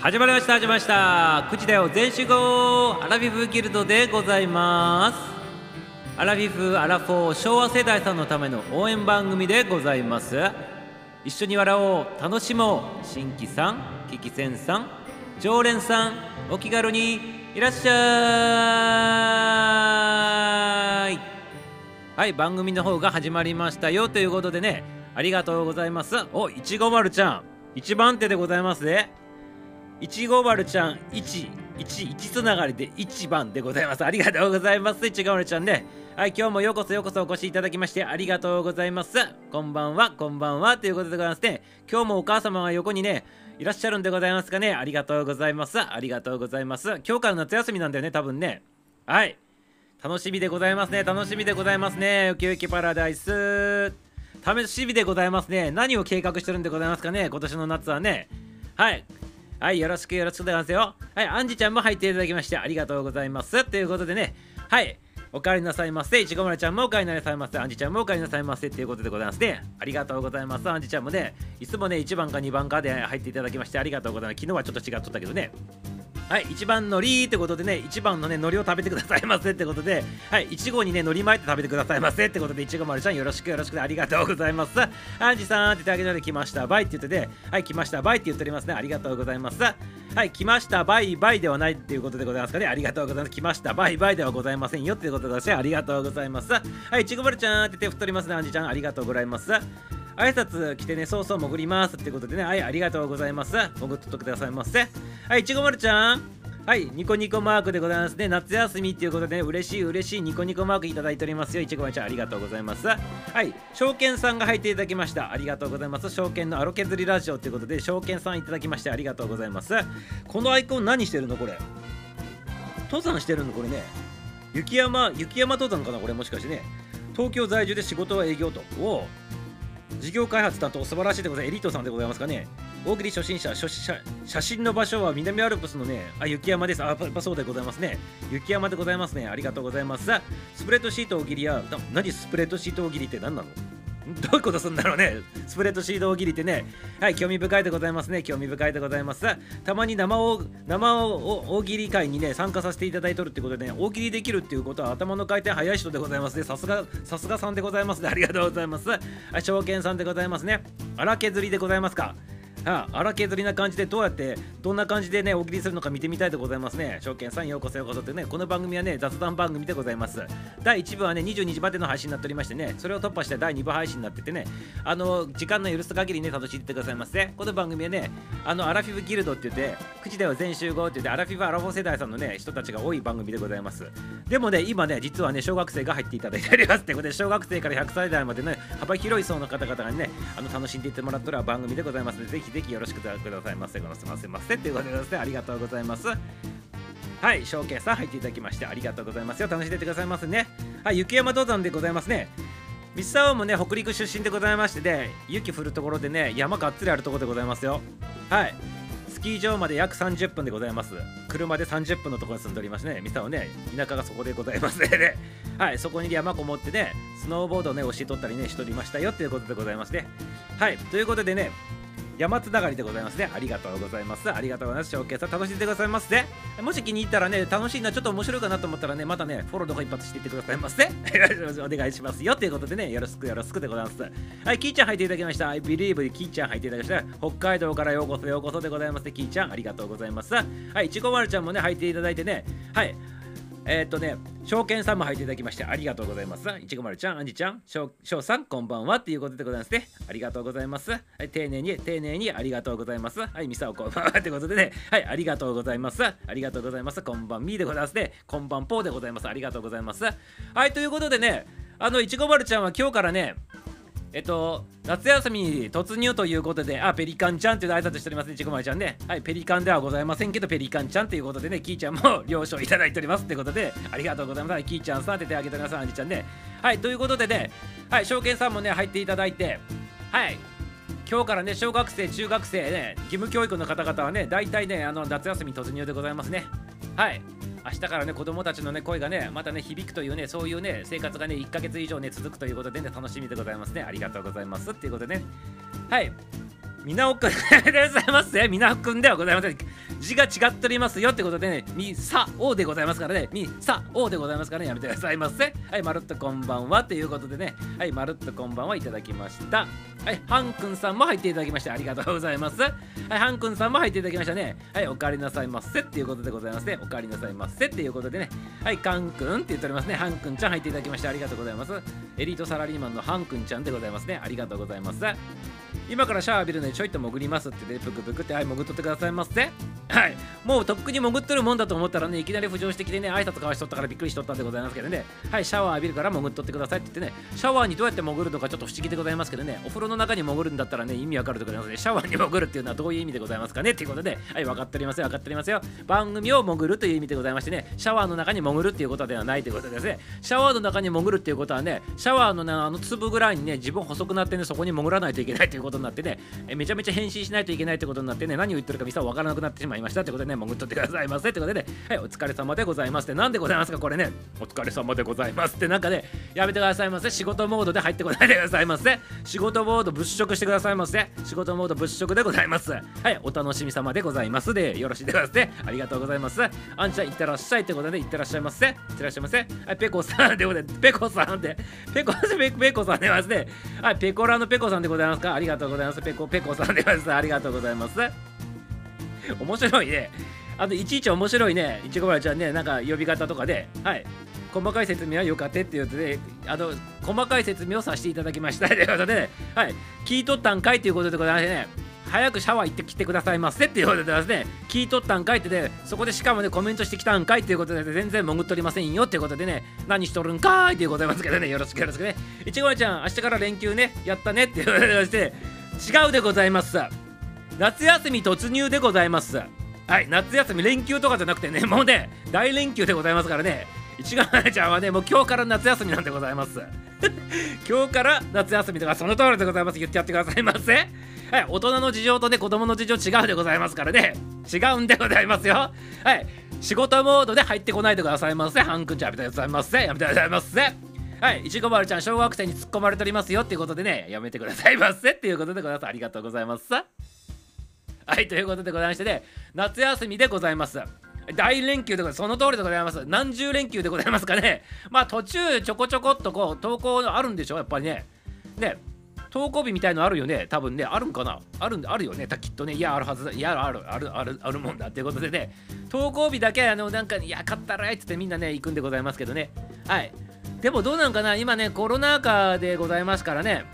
始まりました始まりました。9時だよ全集合。アラフィフギルドでございます。アラフィフアラフォー昭和世代さんのための応援番組でございます。一緒に笑おう楽しもう新規さん危機戦さん常連さんお気軽にいらっしゃい。はい番組の方が始まりましたよということでねありがとうございます。おいちごまるちゃん。一番手でございますねいちご丸ちゃん1、1、1つながりで1番でございます。ありがとうございます。いちご丸ちゃんね。はい、今日もようこそようこそお越しいただきましてありがとうございます。こんばんは、こんばんは。ということでございますね。今日もお母様が横にね、いらっしゃるんでございますかね。ありがとうございます。ありがとうございます。今日から夏休みなんだよね、多分ね。はい。楽しみでございますね。楽しみでございますね。ウキウキパラダイス。楽しみでございますね。何を計画してるんでございますかね。今年の夏はね。はい。はい、よろしくよろしくございますよ。はい、アンジちゃんも入っていただきましてありがとうございます。ということでね、はい、お帰りなさいませ。いちごまるちゃんもお帰りなさいませ。アンジちゃんもお帰りなさいませ。ということでございますね。ありがとうございます。アンジちゃんもね、いつもね、1番か2番かで入っていただきましてありがとうございます。昨日はちょっと違っとったけどね。はい、1番のりってことでね、1番のね、海苔を食べてくださいませってことで、はい、1号にね、海苔巻いて食べてくださいませってことで、いちご丸ちゃんよろしくよろしくありがとうございます。アンジさんって言ってあげるので来ました、バイって言ってて、はい、来ました、バイって言っておりますね。ありがとうございます。はい、来ました、バイバイではないっていうことでございますかね。ありがとうございます。来ました、バイバイではございませんよっていうことでございます。ありがとうございます。はい、いちご丸ちゃんって手振っておりますね、アンジちゃん。ありがとうございます。挨拶来てね、そうそう潜りますってことでね、はい、ありがとうございます。潜っとってくださいませ。はい、いちご丸ちゃん。はい、ニコニコマークでございますね。夏休みっていうことで、ね、嬉しい嬉しいニコニコマークいただいておりますよ。いちごまちゃん、ありがとうございます。はい、証券さんが入っていただきました。ありがとうございます。証券のアロ削りラジオということで、証券さんいただきましてありがとうございます。このアイコン何してるの？これ。登山してるの？これね。雪山、雪山登山かな？これもしかしてね。東京在住で仕事は営業と。お事業開発担当素晴らしいでございます。エリートさんでございますかね。大喜利初心者初写写真の場所は南アルプスのねあ雪山です。あやっぱそうでございますね。雪山でございますね。ありがとうございます。スプレッドシート大喜利や何スプレッドシート大喜利って何なの？どういうことすんだろうね。スプレッドシート大喜利ってね。はい興味深いでございますね。興味深いでございます。たまに生を生を大喜利会にね参加させていただいとるってことでね大喜利できるっていうことは頭の回転早い人でございますね。さすがさすがさんでございますね。ありがとうございます。はい証券さんでございますね。荒削りでございますか。あ荒削りな感じでどうやってどんな感じでね大喜利するのか見てみたいでございますね。証券さんようこそようこそってねこの番組はね雑談番組でございます。第1部はね22時までの配信になっておりましてねそれを突破して第2部配信になっててねあの時間の許す限りね楽しんでてくださいませ。この番組はねあのアラフィフギルドって言って口では全集合って言ってアラフィフアラフォー世代さんのね人たちが多い番組でございます。でもね今ね実はね小学生が入っていただいておりますってことで小学生から100歳代までね幅広い層の方々がねあの楽しんでいってもらったら番組でございますのでぜひぜひよろしくくださいださいませ。ごすませませ。ということでですね、ありがとうございます。はい、証券さん入っていただきましてありがとうございますよ。楽しんでてくださいますね。はい、雪山登山でございますね。三沢もね、北陸出身でございましてね、雪降るところでね、山がっつりあるところでございますよ。はい。スキー場まで約30分でございます。車で30分のところに住んでおりますね。三沢ね、田舎がそこでございますね。はい、そこに山こもってね、スノーボードをね、教えとったりね、しておりましたよっていうことでございますね。はい、ということでね、山つながりでございますね。ありがとうございます。ありがとうございます。ショーケース楽しんでくださいませ。もし気に入ったらね、楽しいな、ちょっと面白いかなと思ったらね、またね、フォローとか一発していってくださいませ。お願いしますよ。ということでね、よろしくよろしくでございます。はい、キーちゃん入っていただきました。I believe キーちゃん入っていただきました。北海道からようこそようこそでございます。キーちゃん、ありがとうございます。はい、いちごまるちゃんもね、入っていただいてね、はい。えー、とね、証券さんも入っていただきましてありがとうございます。いちごまるちゃん、あんじちゃん、しょうさん、こんばんはっていうことでございますね。ありがとうございます。はい、丁寧に、丁寧にありがとうございます。はい、みさおこんばんはってことでね、はい、ありがとうございます。ありがとうございます。こんばんみーでございますね。こんばんぽーでございます。ありがとうございます。はい、ということでね、あの、いちごまるちゃんは今日からね、えっと、夏休みに突入ということで、あ、ペリカンちゃんっていう挨拶しておりますね、ちこまりちゃんね。はい、ペリカンではございませんけど、ペリカンちゃんということでね、キーちゃんも了承いただいておりますってことで、ありがとうございます。キーちゃんさんって手挙げてください、アンジちゃんね。はい、ということでね、はい、証券さんもね、入っていただいて、はい、今日からね、小学生、中学生ね、義務教育の方々はね、大体ね、あの夏休み突入でございますね。はい。明日からね子供たちのね声がねまたね響くというねそういうね生活がね1ヶ月以上ね続くということでね楽しみでございますね。ありがとうございます。っていうことでね。はい。みなおくん でございますね。みなおくんではございません。字が違っておりますよってことでね、みさおでございますからね、みさおでございますからね、やめてくださいませ。はい、まるっとこんばんはということでね、はい、まるっとこんばんはいただきました。はい、はんくんさんも入っていただきましてありがとうございます。はい、はんくんさんも入っていただきましたね。はい、おかえりなさいませっていうことでございますね。おかえりなさいませっていうことでね、はい、かんくんって言っておりますね。はんくんちゃん入っていただきましてありがとうございます。エリートサラリーマンのはんくんちゃんでございますね。ありがとうございます。今からシャワー浴びるのにちょいと潜りますってで、ぷくぷくって、はい、潜っとってくださいませ。はい、もうとっくに潜ってるもんだと思ったらね、いきなり浮上してきてね、挨拶交わしとったからびっくりしとったんでございますけどね、はい、シャワー浴びるから潜っとってくださいって言ってね、シャワーにどうやって潜るのかちょっと不思議でございますけどね、お風呂の中に潜るんだったらね、意味わかるところなので、シャワーに潜るっていうのはどういう意味でございますかね。っていうことで、はい、分かっておりますよ、分かっておりますよ。番組を潜るという意味でございましてね、シャワーの中に潜るっていうことではないということですね。シャワーの中に潜るっていうことはね、シャワーの、ね、あの粒ぐらいにね、自分細くなってね、そこに潜らないといけないということになってね、えめちゃめちゃ変身しないといけないってことになってね、何を言ってるかミサは分からなくなってしまいましたってことでね、潜っとってくださいませってことでね、はい、お疲れ様でございますって、なんでございますか、これね、お疲れ様でございますってなんかね、やめてくださいませ、仕事モードで入ってこないでくださいませ、仕事モード物色してくださいませ、仕事モード物色でございます。はい、お楽しみ様でございますで、よろしいでございますね。ありがとうございます。あんちゃん、いってらっしゃいってことで、いってらっしゃいませ。いってらっしゃいませ。はい、ペコさんでございます。ペコさんで、ペコペペコさんでございますね。はい、ペコラのペコさんでございますか。ありがとうございます。ペコペコさんでございます。ありがとうございます。面白いね。あといちいち面白いね、いちごばらちゃんね、なんか呼び方とかで、はい、細かい説明はよかってっていうことで、あの、細かい説明をさせていただきましたということで、ね、はい、聞いとったんかいということでございましてね、早くシャワー行ってきてくださいませっていうことでですね、聞いとったんかいってで、そこでしかもね、コメントしてきたんかいっていうことで、全然潜っとりませんよっていうことでね、何しとるんかーいっていうことでございますけどね、よろしくよろしくね。いちごちゃん、明日から連休ね、やったねっていうことでして、違うでございます。夏休み突入でございます。はい、夏休み連休とかじゃなくてね、もうね、大連休でございますからね、一眼ちゃんはね、もう今日から夏休みなんでございます。今日から夏休みとかその通りでございます。言ってやってくださいませ。はい、大人の事情とね、子供の事情違うでございますからね、違うんでございますよ。はい、仕事モードで入ってこないでくださいませ。ハン君ちゃんやめてくださいませ。やめてくださいませ。はい、いちごまるちゃん、小学生に突っ込まれておりますよっていうことでね、やめてくださいませっていうことでございます。ありがとうございます。はいということでございましてね夏休みでございます。大連休でございます。その通りでございます。何十連休でございますかね。まあ途中ちょこちょこっとこう投稿あるんでしょやっぱりね。ね投稿日みたいのあるよね。多分ねあるんかな。あるんあるよね。きっとね。いやあるはずだ。いやあるあるあるあるもんだ。っていうことでね。投稿日だけあのなんかいや買ったらいっつってみんなね行くんでございますけどね。はい。でもどうなんかな今ねコロナ禍でございますからね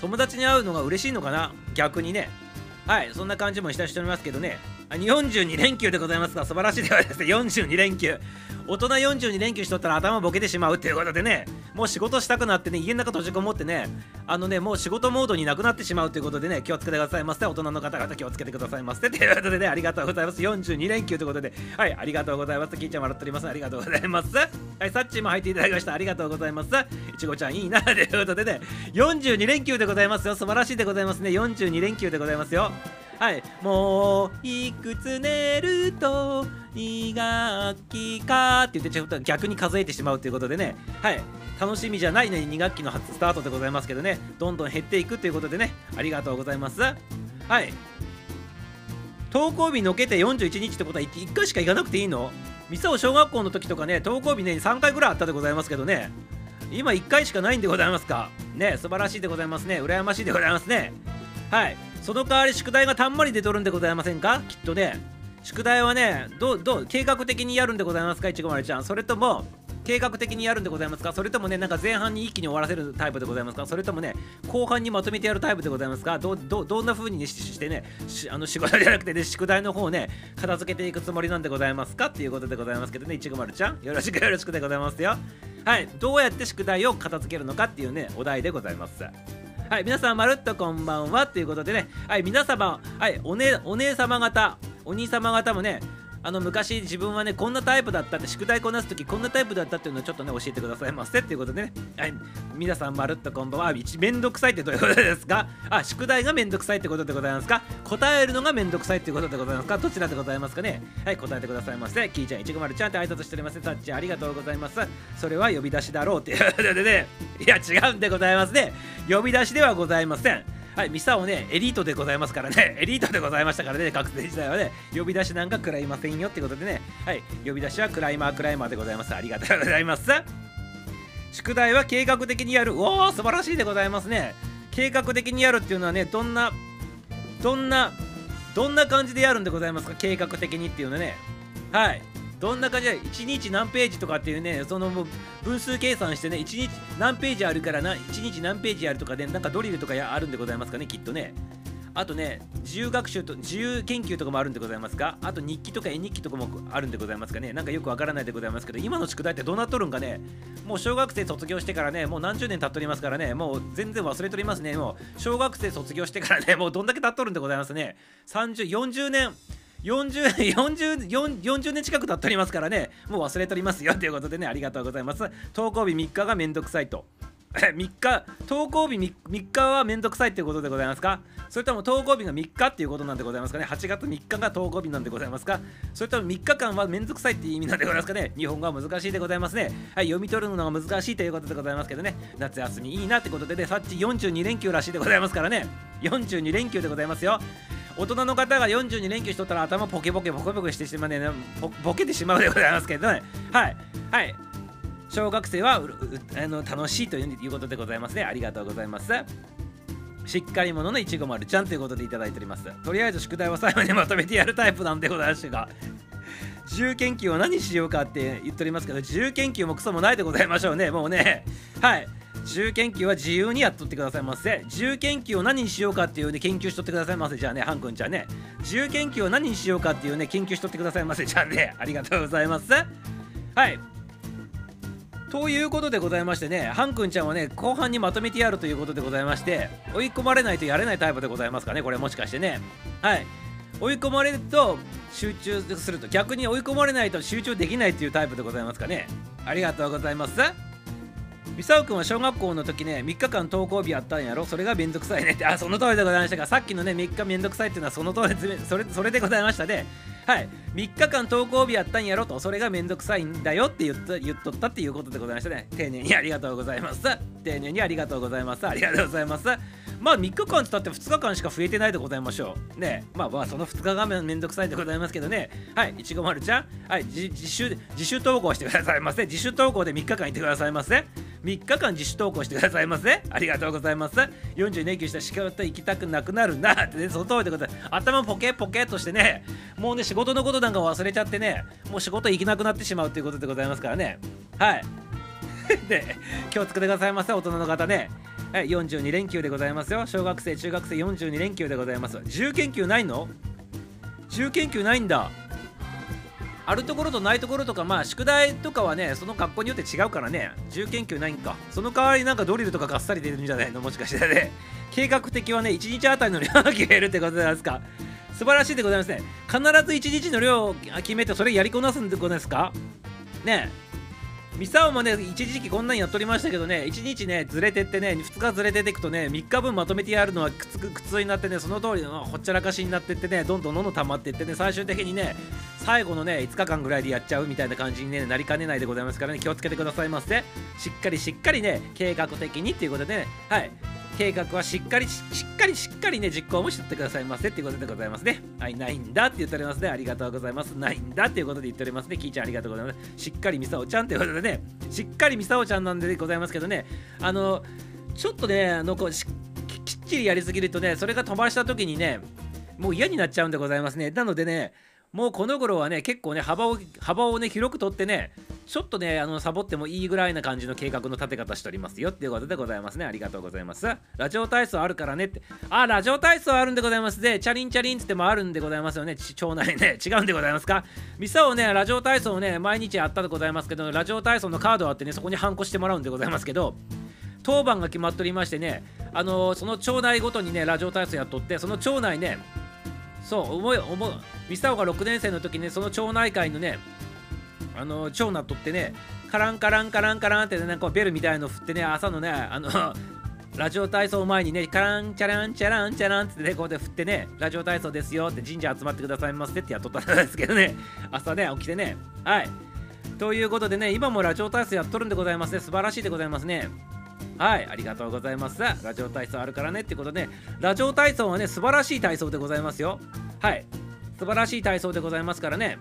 友達に会うのが嬉しいのかな逆にね。はいそんな感じもしたしておりますけどね。42連休でございますが素晴らしいではですね42連休。大人42連休しとったら頭ボケてしまうっていうことでねもう仕事したくなってね家の中閉じこもってねあのねもう仕事モードになくなってしまうということでね気をつけてくださいませ。大人の方々気をつけてくださいませ。ということでねありがとうございます。42連休ということで。はいありがとうございます。キーちゃん笑っております。ありがとうございます。はいサッチーも入っていただきました。ありがとうございます。いちごちゃんいいな。ということでね42連休でございますよ。素晴らしいでございますね。42連休でございますよ。はい。もういくつ寝ると2学期かって言ってちょっと逆に数えてしまうということでね。はい。楽しみじゃないね2学期の初スタートでございますけどね。どんどん減っていくということでね。ありがとうございます。はい。登校日のけて41日ってことは 1, 1回しか行かなくていいの？ミサオ小学校の時とかね登校日ね3回ぐらいあったでございますけどね。今1回しかないんでございますか？ね素晴らしいでございますね。羨ましいでございますね。はい。その代わり宿題がたんまり出とるんでございませんか？きっとね。宿題はねどうどう計画的にやるんでございますか？いちごまるちゃん。それとも計画的にやるんでございますか？それともねなんか前半に一気に終わらせるタイプでございますか？それともね後半にまとめてやるタイプでございますか？どどどんな風に、ね、してねあの仕事じゃなくてね宿題の方をね片付けていくつもりなんでございますか？っていうことでございますけどねいちごまるちゃん。よろしくよろしくでございますよ。はい。どうやって宿題を片付けるのかっていうねお題でございます。はい、皆さん、まるっとこんばんはということでね、はい、皆様、はい、お,、ね、お姉様方、お兄様方もね、あの昔自分はねこんなタイプだったって宿題こなす時こんなタイプだったっていうのをちょっとね教えてくださいませっていうことでね、はい、皆さんまるっとこんばんはめんどくさいってどういうことですか？あ宿題がめんどくさいってことでございますか？答えるのがめんどくさいっていうことでございますか？どちらでございますかね？はい答えてくださいませキーちゃん150ちゃんって挨拶しておりますタッチありがとうございます。それは呼び出しだろうっていうことでね。いや違うんでございますね。呼び出しではございません。はい、ミサオね、エリートでございますからね、エリートでございましたからね、学生時代はね、呼び出しなんか食らいませんよってことでね、はい、呼び出しはクライマークライマーでございます。ありがとうございます。宿題は計画的にやる。おお、素晴らしいでございますね。計画的にやるっていうのはね、どんな、どんな、どんな感じでやるんでございますか、計画的にっていうのね。はい。どんな感じで1日何ページとかっていうねその分数計算してね1日何ページあるからな1日何ページあるとかで、ね、なんかドリルとかあるんでございますかねきっとね。あとね自由学習と自由研究とかもあるんでございますか？あと日記とか絵日記とかもあるんでございますかね？なんかよくわからないでございますけど今の宿題ってどうなっとるんかね？もう小学生卒業してからねもう何十年経っとりますからねもう全然忘れとりますねもう。小学生卒業してからねもうどんだけ経っとるんでございますね。3040年 40, 40, 40年近く経っておりますからね、もう忘れておりますよということでね、ありがとうございます。投稿日3日がめんどくさいと。3日、投稿日 3, 3日はめんどくさいっていうことでございますか？それとも投稿日が3日っていうことなんでございますかね ?8 月3日が投稿日なんでございますか？それとも3日間はめんどくさいっていう意味なんでございますかね？日本語は難しいでございますね。はい、読み取るのが難しいということでございますけどね、夏休みいいなってことでね、さっち42連休らしいでございますからね、42連休でございますよ。大人の方が42連休しとったら頭ポケポケポケポケしてしまうね。ボケてしまうでございますけどね。はいはい。小学生はあの楽しいということでございますね。ありがとうございます。しっかり者のいちご丸ちゃんということでいただいております。とりあえず宿題は最後にまとめてやるタイプなんでございますが 自由研究を何しようかって言っておりますけど自由研究もクソもないでございましょうね。もうね。はい。自由研究は自由にやっとってくださいませ。自由研究を何にしようかっていうね研究しとってくださいませ。じゃあねハン君ちゃんね。自由研究を何にしようかっていうね研究しとってくださいませ。じゃあねありがとうございます。はい。ということでございましてね、ハン君ちゃんはね、後半にまとめてやるということでございまして、追い込まれないとやれないタイプでございますかね、これもしかしてね。はい。追い込まれると集中すると、逆に追い込まれないと集中できないというタイプでございますかね。ありがとうございます。ミサオ君は小学校の時ね3日間登校日あったんやろ？それがめんどくさいねってあその通りでございましたがさっきのね3日めんどくさいっていうのはその通りそれそれでございましたねはい。3日間登校日やったんやろとそれがめんどくさいんだよって言っと言っとったっていうことでございましたね。丁寧にありがとうございます。丁寧にありがとうございます。ありがとうございます。まあ3日間つったって2日間しか増えてないでございましょう。ね。まあまあその2日がめんどくさいでございますけどね。はいいちごまるちゃん。はい自主自主登校してくださいませ。自主登校で3日間いてくださいませ。3日間自主投稿してくださいませ。ありがとうございます。40年休したら仕事行きたくなくなるなってねその通りでございます。頭ポケポケとしてね。もうね仕事のことなんか忘れちゃってね。もう仕事行けなくなってしまうということでございますからね。はい。で 気をつけてくださいませ大人の方ね。はい、42連休でございますよ。小学生中学生42連休でございます自由研究ないの？自由研究ないんだ。あるところとないところとかまあ宿題とかはねその学校によって違うからね。自由研究ないんか。その代わりなんかドリルとかがっさり出るんじゃないの？もしかしてね。計画的はね1日あたりの量が決めるってことなんですか？素晴らしいでございますね。必ず1日の量を決めてそれやりこなすんでことですか？ね。えミサオもね、一時期こんなにやっとりましたけどね、1日ね、ずれてってね、2日ずれててくとね、3日分まとめてやるのは苦痛苦痛になってね、その通りのほっちゃらかしになってってね、どんどんどんどん溜まってってね、最終的にね、最後のね、5日間ぐらいでやっちゃうみたいな感じに、ね、なりかねないでございますからね、気をつけてくださいませ。しっかりしっかりね、計画的にっていうことでね、はい、計画はしっかりしっかりしっかりね実行もしてってくださいませ。っていうことでございますね。はいないんだって言っておりますね。ありがとうございます。ないんだっていうことで言っておりますね。キーちゃんありがとうございます。しっかりみさおちゃんということでね。しっかりみさおちゃんなんでございますけどね。あのちょっとねあのこうきっちりやりすぎるとねそれが飛ばした時にねもう嫌になっちゃうんでございますね。なのでねもうこの頃はね結構ね幅を幅をね広くとってねちょっとね、あの、サボってもいいぐらいな感じの計画の立て方しておりますよっていうことでございますね。ありがとうございます。ラジオ体操あるからねって。あ、ラジオ体操あるんでございますで、チャリンチャリンつってもあるんでございますよね。町内ね。違うんでございますか？ミサをね、ラジオ体操をね、毎日やったでございますけど、ラジオ体操のカードあってね、そこにハンコしてもらうんでございますけど、当番が決まっておりましてね、あのー、その町内ごとにね、ラジオ体操やっとって、その町内ね、そう、思い、思う、ミサオが6年生の時ね、その町内会のね、あの長男とってねカランカランカランカランってねなんかベルみたいの振ってね朝のねあの ラジオ体操前にね、カランチャランチャランチャランってね、こうで振ってね、ラジオ体操ですよって神社集まってくださいませってやっとったんですけどね、朝ね、起きてね、はい。ということでね、今もラジオ体操やっとるんでございますね、素晴らしいでございますね。はいありがとうございます。ラジオ体操あるからねってことでラジオ体操はね素晴らしい体操でございますよ。はい素晴らしい体操でございますからね。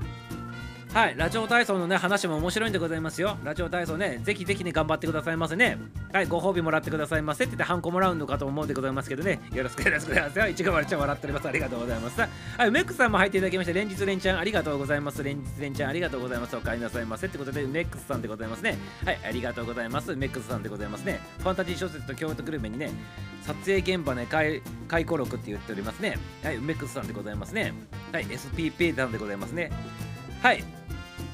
はいラジオ体操のね話も面白いんでございますよ。ラジオ体操ねぜひぜひね頑張ってくださいませね。はいご褒美もらってくださいませって言ってハンコもらうのかと思うんでございますけどね。よろしくお願いしますよ。いちごまるちゃん笑っております。ありがとうございます。はいメックさんも入っていただきまして連日連チャンありがとうございます。連日連チャンありがとうございます。お帰りなさいませってことでメックスさんでございますね。はいありがとうございます。メックスさんでございますね。ファンタジー小説と京都グルメにね撮影現場ね回回顧録って言っておりますね。はいメックスさんでございますね。はい SPP さんでございますね。はい。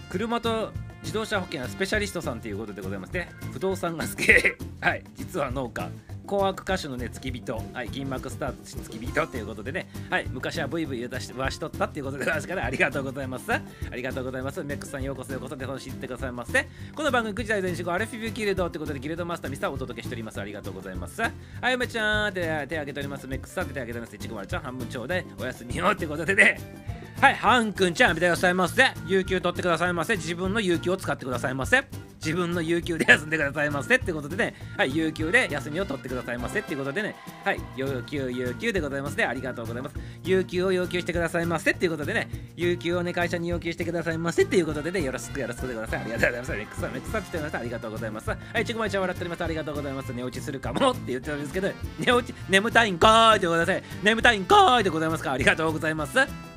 車と自動車保険はスペシャリストさんということでございますね。不動産が好き。はい。実は農家。紅白歌手のね付き人。はい。銀幕スター付き人ということでね。はい。昔はブイブイ出しわしとったっていうことでございますからありがとうございます。ありがとうございます。メックスさんようこそようこそで楽しんでくださいませこの番組9時台前後アルフィビューギルドってことでギルドマスターミスターをお届けしております。ありがとうございます。はい梅ちゃん手手挙げております。メックスさん手挙げております。いちごまるちゃん半分ちょうだい。おやすみよってことでね。はい、ハンくんちゃん、見てくださいませ。有給取ってくださいませ。自分の有給を使ってくださいませ。自分の有給で休んでくださいませってことでね、はい、有給で休みを取ってくださいませっていうことでね、はい、有給、有給でございますね。ありがとうございます。有給を要求してくださいませっていうことでね、有給をね、会社に要求してくださいませっていうことでね、よろしくよろしくでござい。ありがとうございます。レックさん、レックさん来てました。ありがとうございます。はい、ちごまちゃん笑っております。ありがとうございます。寝落ちするかもって言ってるんですけど、寝落ち、眠たいんかーいでございます。眠たいんかーいでございますか。ありがとうございます。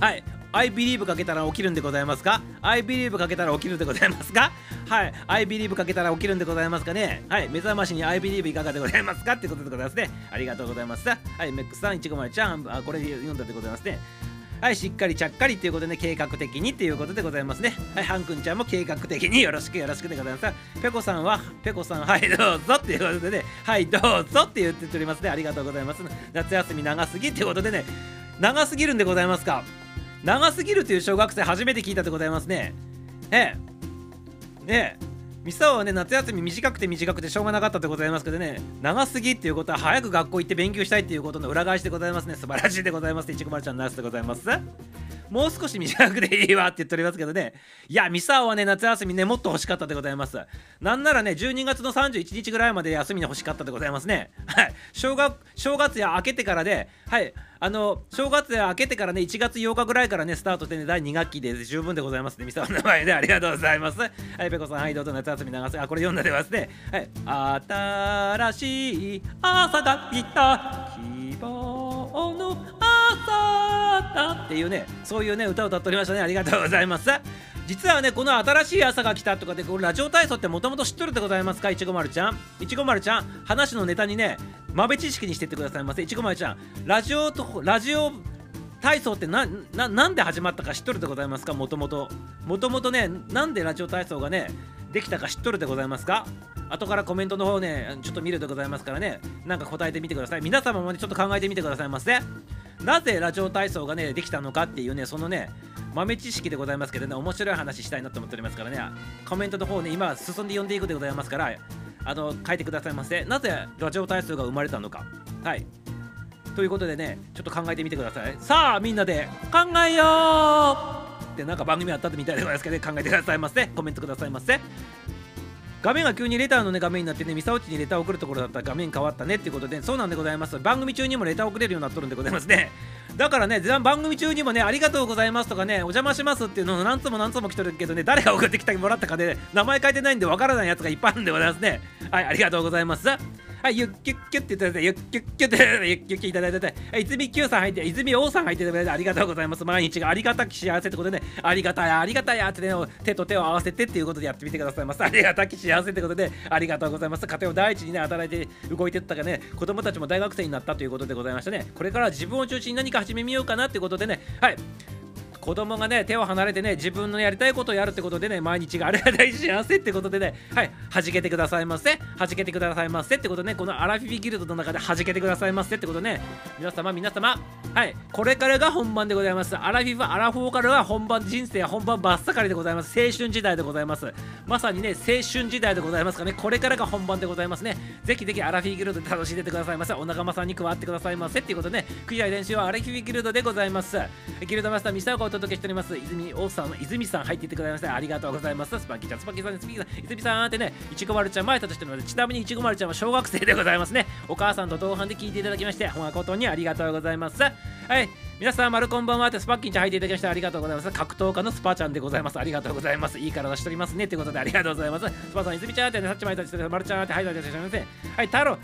はい、I believe かけたら起きるんでございますか ?I believe かけたら起きるんでございますか？はい、I believe かけたら起きるんでございますかね？はい、目覚ましに I believe いかがでございますか？ってことでございますね。ありがとうございます。はい、メックさん、いちごまるちゃん、あ、これで読んだでございますね。はい、しっかりちゃっかりということで、ね、計画的にということでございますね。はい、ハンくんちゃんも計画的に よろしくよろしくでございます。ペコさんは、ペコさん、はい、どうぞっていうことでね、はい、どうぞって言っておりますね。ありがとうございます。夏休み長すぎってことでね、長すぎるんでございますか？長すぎるという小学生初めて聞いたでございますね。ねえ。ねえ。ミサはね、夏休み短くて短くてしょうがなかったでございますけどね、長すぎっていうことは早く学校行って勉強したいっていうことの裏返しでございますね。素晴らしいでございます。いちごまるちゃんナースでございます。もう少し短くでいいわって言っておりますけどね。いや、ミサオはね、夏休みね、もっと欲しかったでございます。なんならね、12月の31日ぐらいまで休みに欲しかったでございますね。はい。正月、正月や明けてからで、はい。あの、正月や明けてからね、1月8日ぐらいからね、スタートしてね、第2学期で十分でございますね。ミサオの名前でありがとうございます。はい、ペコさん、はい、どうぞ夏休み長せ、あ、これ読んだでますね。はい。新しい朝が来た、希望の朝だっていうね、そういうね、歌を歌っておりましたね。ありがとうございます。実はね、この新しい朝が来たとかで、これラジオ体操ってもともと知っとるでございますか？いちごまるちゃん。いちごまるちゃん、話のネタにね、豆知識にしてってくださいませ。いちごまるちゃん、ラジオと、ラジオ体操ってなななんで始まったか知っとるでございますか？もともと。もともとね、なんでラジオ体操がね、できたか知っとるでございますか後からコメントの方ね、ちょっと見るでございますからね、なんか答えてみてください。皆様もね、ちょっと考えてみてくださいませ。なぜラジオ体操がね、できたのかっていうね、そのね、豆知識でございますけどね、面白い話したいなと思っておりますからね、コメントの方ね、今進んで読んでいくでございますから、あの、書いてくださいませ。なぜラジオ体操が生まれたのか。はい。ということでね、ちょっと考えてみてください。さあ、みんなで考えようってなんか番組あったみたいでございますけど、ね、考えてくださいませ。コメントくださいませ。画面が急にレターのね画面になってね、ミサオチにレターを送るところだったら画面変わったねっていうことで、そうなんでございます。番組中にもレターを送れるようになっとるんでございますね。だからね、番組中にもね、ありがとうございますとかね、お邪魔しますっていうのを何つも何つも来とるけどね、誰が送ってきてもらったかで、名前書いてないんでわからないやつがいっぱいあるんでございますね。はい、ありがとうございます。はい、ゆっきゅっきゅって言ってゆっきゅっきゅってゆっきゅっきいただいて、はい、泉 Q さん入って、泉王さん入っていただいてありがとうございます。毎日がありがたき幸せってことでね、ありがたや、ありがたやってね、手と手を合わせてっていうことでやってみてくださいます。ありがたき幸せってことで、ありがとうございます。家庭を第一にね、働いて動いてったかね、子供たちも大学生になったということでございましたね。これから自分を中心に何か始めようかなってことでね、はい。子供がね手を離れてね自分のやりたいことをやるってことでね毎日がありがたい幸せってことでねはい弾けてくださいませ。弾けてくださいませってことねこのアラフィビギルドの中で弾けてくださいませってことね皆様皆様はいこれからが本番でございます。アラフィフアラフォーからは本番人生本番真っ盛りでございます。青春時代でございます。まさにね青春時代でございますかね。これからが本番でございますね。ぜひぜひアラフィーギルドで楽しんでてくださいませ。お仲間さんに加わってくださいませっていうこと、ね、クリア練習はアラフィーギルドでございます。ギルドマスターミサオがお届けしております泉大さん泉さん入っていってくださいませありがとうございますスパンキーちゃんスパンキーさんスピーさん泉さんってねいちごまるちゃん前としてるのでちなみにいちごまるちゃんは小学生でございますねお母さんと同伴で聞いていただきまして誠にありがとうございますはい皆さん、まるこんばんはってスパッキンちゃん入っていただきましてありがとうございます。格闘家のスパちゃんでございます。ありがとうございます。いい体しておりますね。ということでありがとうございます。スパさん、泉ちゃんってね、さっちまいたちで、まるちゃんって入っていただきまして、はい、太郎、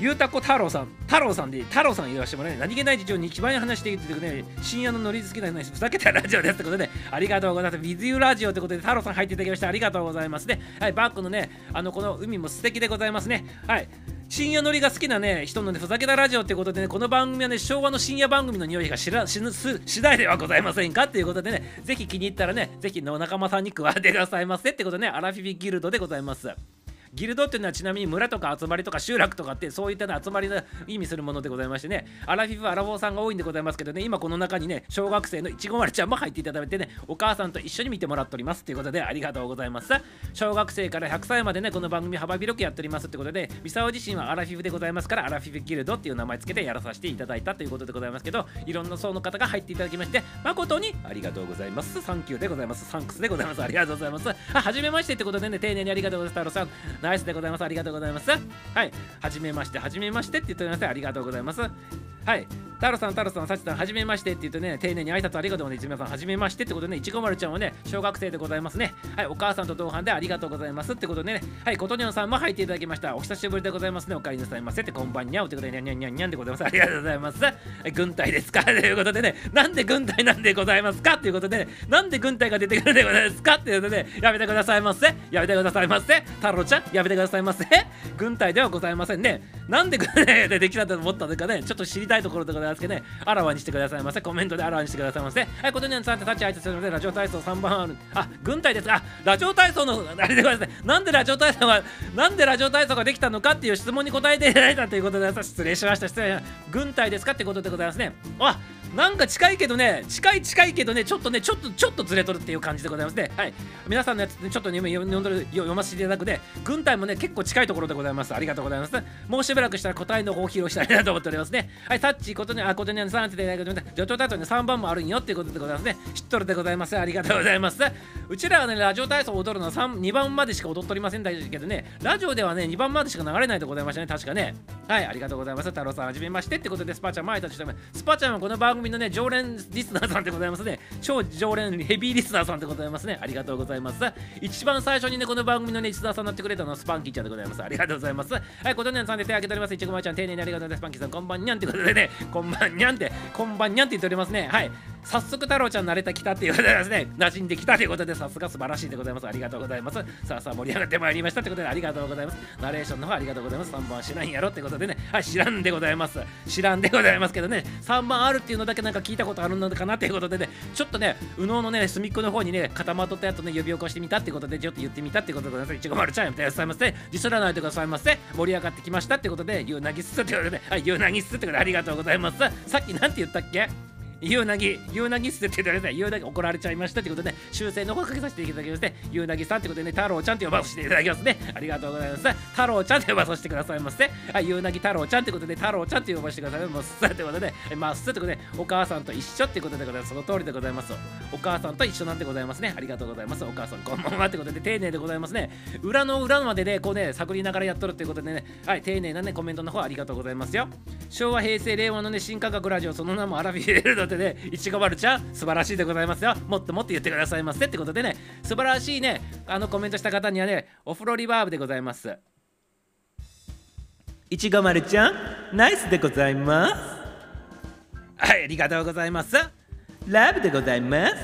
ゆうたこ太郎さん、太郎さんで、太郎さん言わせてもらえ、ね、何気ない事情に一番話していてね、深夜のノリ好きな話、ふざけたラジオですってことで、ありがとうございます。With You ラジオってことで、太郎さん入っていただきまして、ありがとうございますね。はい、バックのね、あの、この海も素敵でございますね。はい。深夜乗りが好きなね人のねふざけたラジオってことでねこの番組はね昭和の深夜番組の匂いがしらしぬす次第ではございませんかっていうことでねぜひ気に入ったらねぜひの仲間さんに加わってくださいませってことでねアラフィフギルドでございますギルドっていうのはちなみに村とか集まりとか集落とかってそういった、集まりの意味するものでございましてねアラフィフアラフォーさんが多いんでございますけどね今この中にね小学生のいちごまるちゃんも入っていただいてねお母さんと一緒に見てもらっておりますということでありがとうございます。小学生から100歳までねこの番組幅広くやっておりますってことでミサオ自身はアラフィフでございますからアラフィフギルドっていう名前つけてやらさせていただいたということでございますけどいろんな層の方が入っていただきまして誠にありがとうございます。サンキューでございます。サンクスでございます。ありがとうございます。はじめましてってことでね丁寧にありがとうございます。太郎さんナイスでございます。ありがとうございます。はい。はじめましてはじめましてって言っておりますありがとうございます。はい太郎さん、太郎さん、さちさん、はじめましてって言ってね、丁寧に挨拶ありがとうね、いつみさん、はじめましてってことでね、いちごまるちゃんはね、小学生でございますね。はい、お母さんと同伴でありがとうございますってことでね、はい、ことにょんさんも入っていただきました。お久しぶりでございますね、お帰りなさいませって、こんばんにゃうってことで、にゃんにゃんにゃんにゃんでございます。ありがとうございます。はい、軍隊ですかということでね、なんで軍隊なんでございますかっていうことで、ね、なんで軍隊が出てくるんでございますかっていうことで、やめてくださいませ。やめてくださいませ。太郎ちゃん、やめてくださいませ。軍隊ではございませんね。なんで軍隊で出てきたと思ったのかね、ちょっと知りたいところでございますけどね、あらわにしてくださいませ。コメントであらわにしてくださいませ。はい、ことにゃんさんって立ち挨拶するので、ラジオ体操3番ある。あ、軍隊です。あ、ラジオ体操の、あれでございますね。なんでラジオ体操が、なんでラジオ体操ができたのかっていう質問に答えていただいたということで、失礼しました。失礼しました。軍隊ですかってことでございますね。あ、なんか近いけどね、近い近いけどね、ちょっとね、ちょっとちょっとずれとるっていう感じでございますね。はい。皆さんのやつ、ね、ちょっと、ね、読んどる読ませていただくで、軍隊もね、結構近いところでございます。ありがとうございます。もうしばらくしたら答えの方を披露したいなと思っておりますね。はい、タッチ、ことに、あ、ことにゃんさんって言っていただいて、ジョジョ体操に3番もあるんよっていうことでございますね。知っとるでございます。ありがとうございます。うちらはね、ラジオ体操を踊るのは3 2番までしか踊っておりませんだけどね、ラジオではね、2番までしか流れないでございましたね、確かね。はい、ありがとうございます。太郎さん、はじめましてってことで、スパちゃん、前たちとスパちゃんはこの番組のね、常連リスナーさんでございますね。超常連ヘビーリスナーさんでございますね。ありがとうございます。一番最初にね、この番組のね、リスナーさんになってくれたのはスパンキーちゃんでございます。ありがとうございます。はい、ことねんさんで手挙げております。いちごまちゃん、丁寧にありがとうございます。スパンキーさん、こんばんにゃんってことでね、こんばんにゃんって、こんばんにゃんって言っておりますね。はい。早速太郎ちゃん慣れたきたっていうことでですね、馴染んできたということで、さすが素晴らしいでございます。ありがとうございます。さあさあ盛り上がってまいりましたということで、ありがとうございます。ナレーションの方ありがとうございます。3番は知らんやろってことでね、はい、知らんでございます。知らんでございますけどね、3番あるっていうのだけなんか聞いたことあるのかなっていうことでね、ちょっとね、右脳のね、隅っこの方にね、固まっとったやつね、呼び起こしてみたってことで、ちょっと言ってみたってことでございます。いちごまるちゃんやめてくださいませ。ディスらないでくださいませ。盛り上がってきましたってことで、ゆうなぎっすってことで、はい、ゆうなぎっすってことでありがとうございます。さっきなんて言ったっけ？ゆうなぎ、ゆうなぎっすって言ってください。ゆうなぎ怒られちゃいましたってことで、修正の方かけさせていただきまして、ゆうなぎさんってことでね、太郎ちゃんと呼ばせていただきますね。ありがとうございます。太郎ちゃんと呼ばさせてくださいませ。あい、ゆうなぎ太郎ちゃんってことで、太郎ちゃんと呼ばせてくださいませ。ってことで、まっ、すってことで、お母さんと一緒ってことでございます。その通りでございます。お母さんと一緒なんでございますね。ありがとうございます。お母さん、こんばんはってことで、丁寧でございますね。裏の裏までね、こうね、探りながらやっとるっていうことでね、はい、丁寧なね、コメントの方ありがとうございますよ。昭和、平成、令和のね、新価格ラジオ、その名もアラビエルドでね、いちごまるちゃん素晴らしいでございますよもっともっと言ってくださいませってことでね素晴らしいねあのコメントした方にはねお風呂リバーブでございますいちごまるちゃんナイスでございますはいありがとうございます。ラブでございます。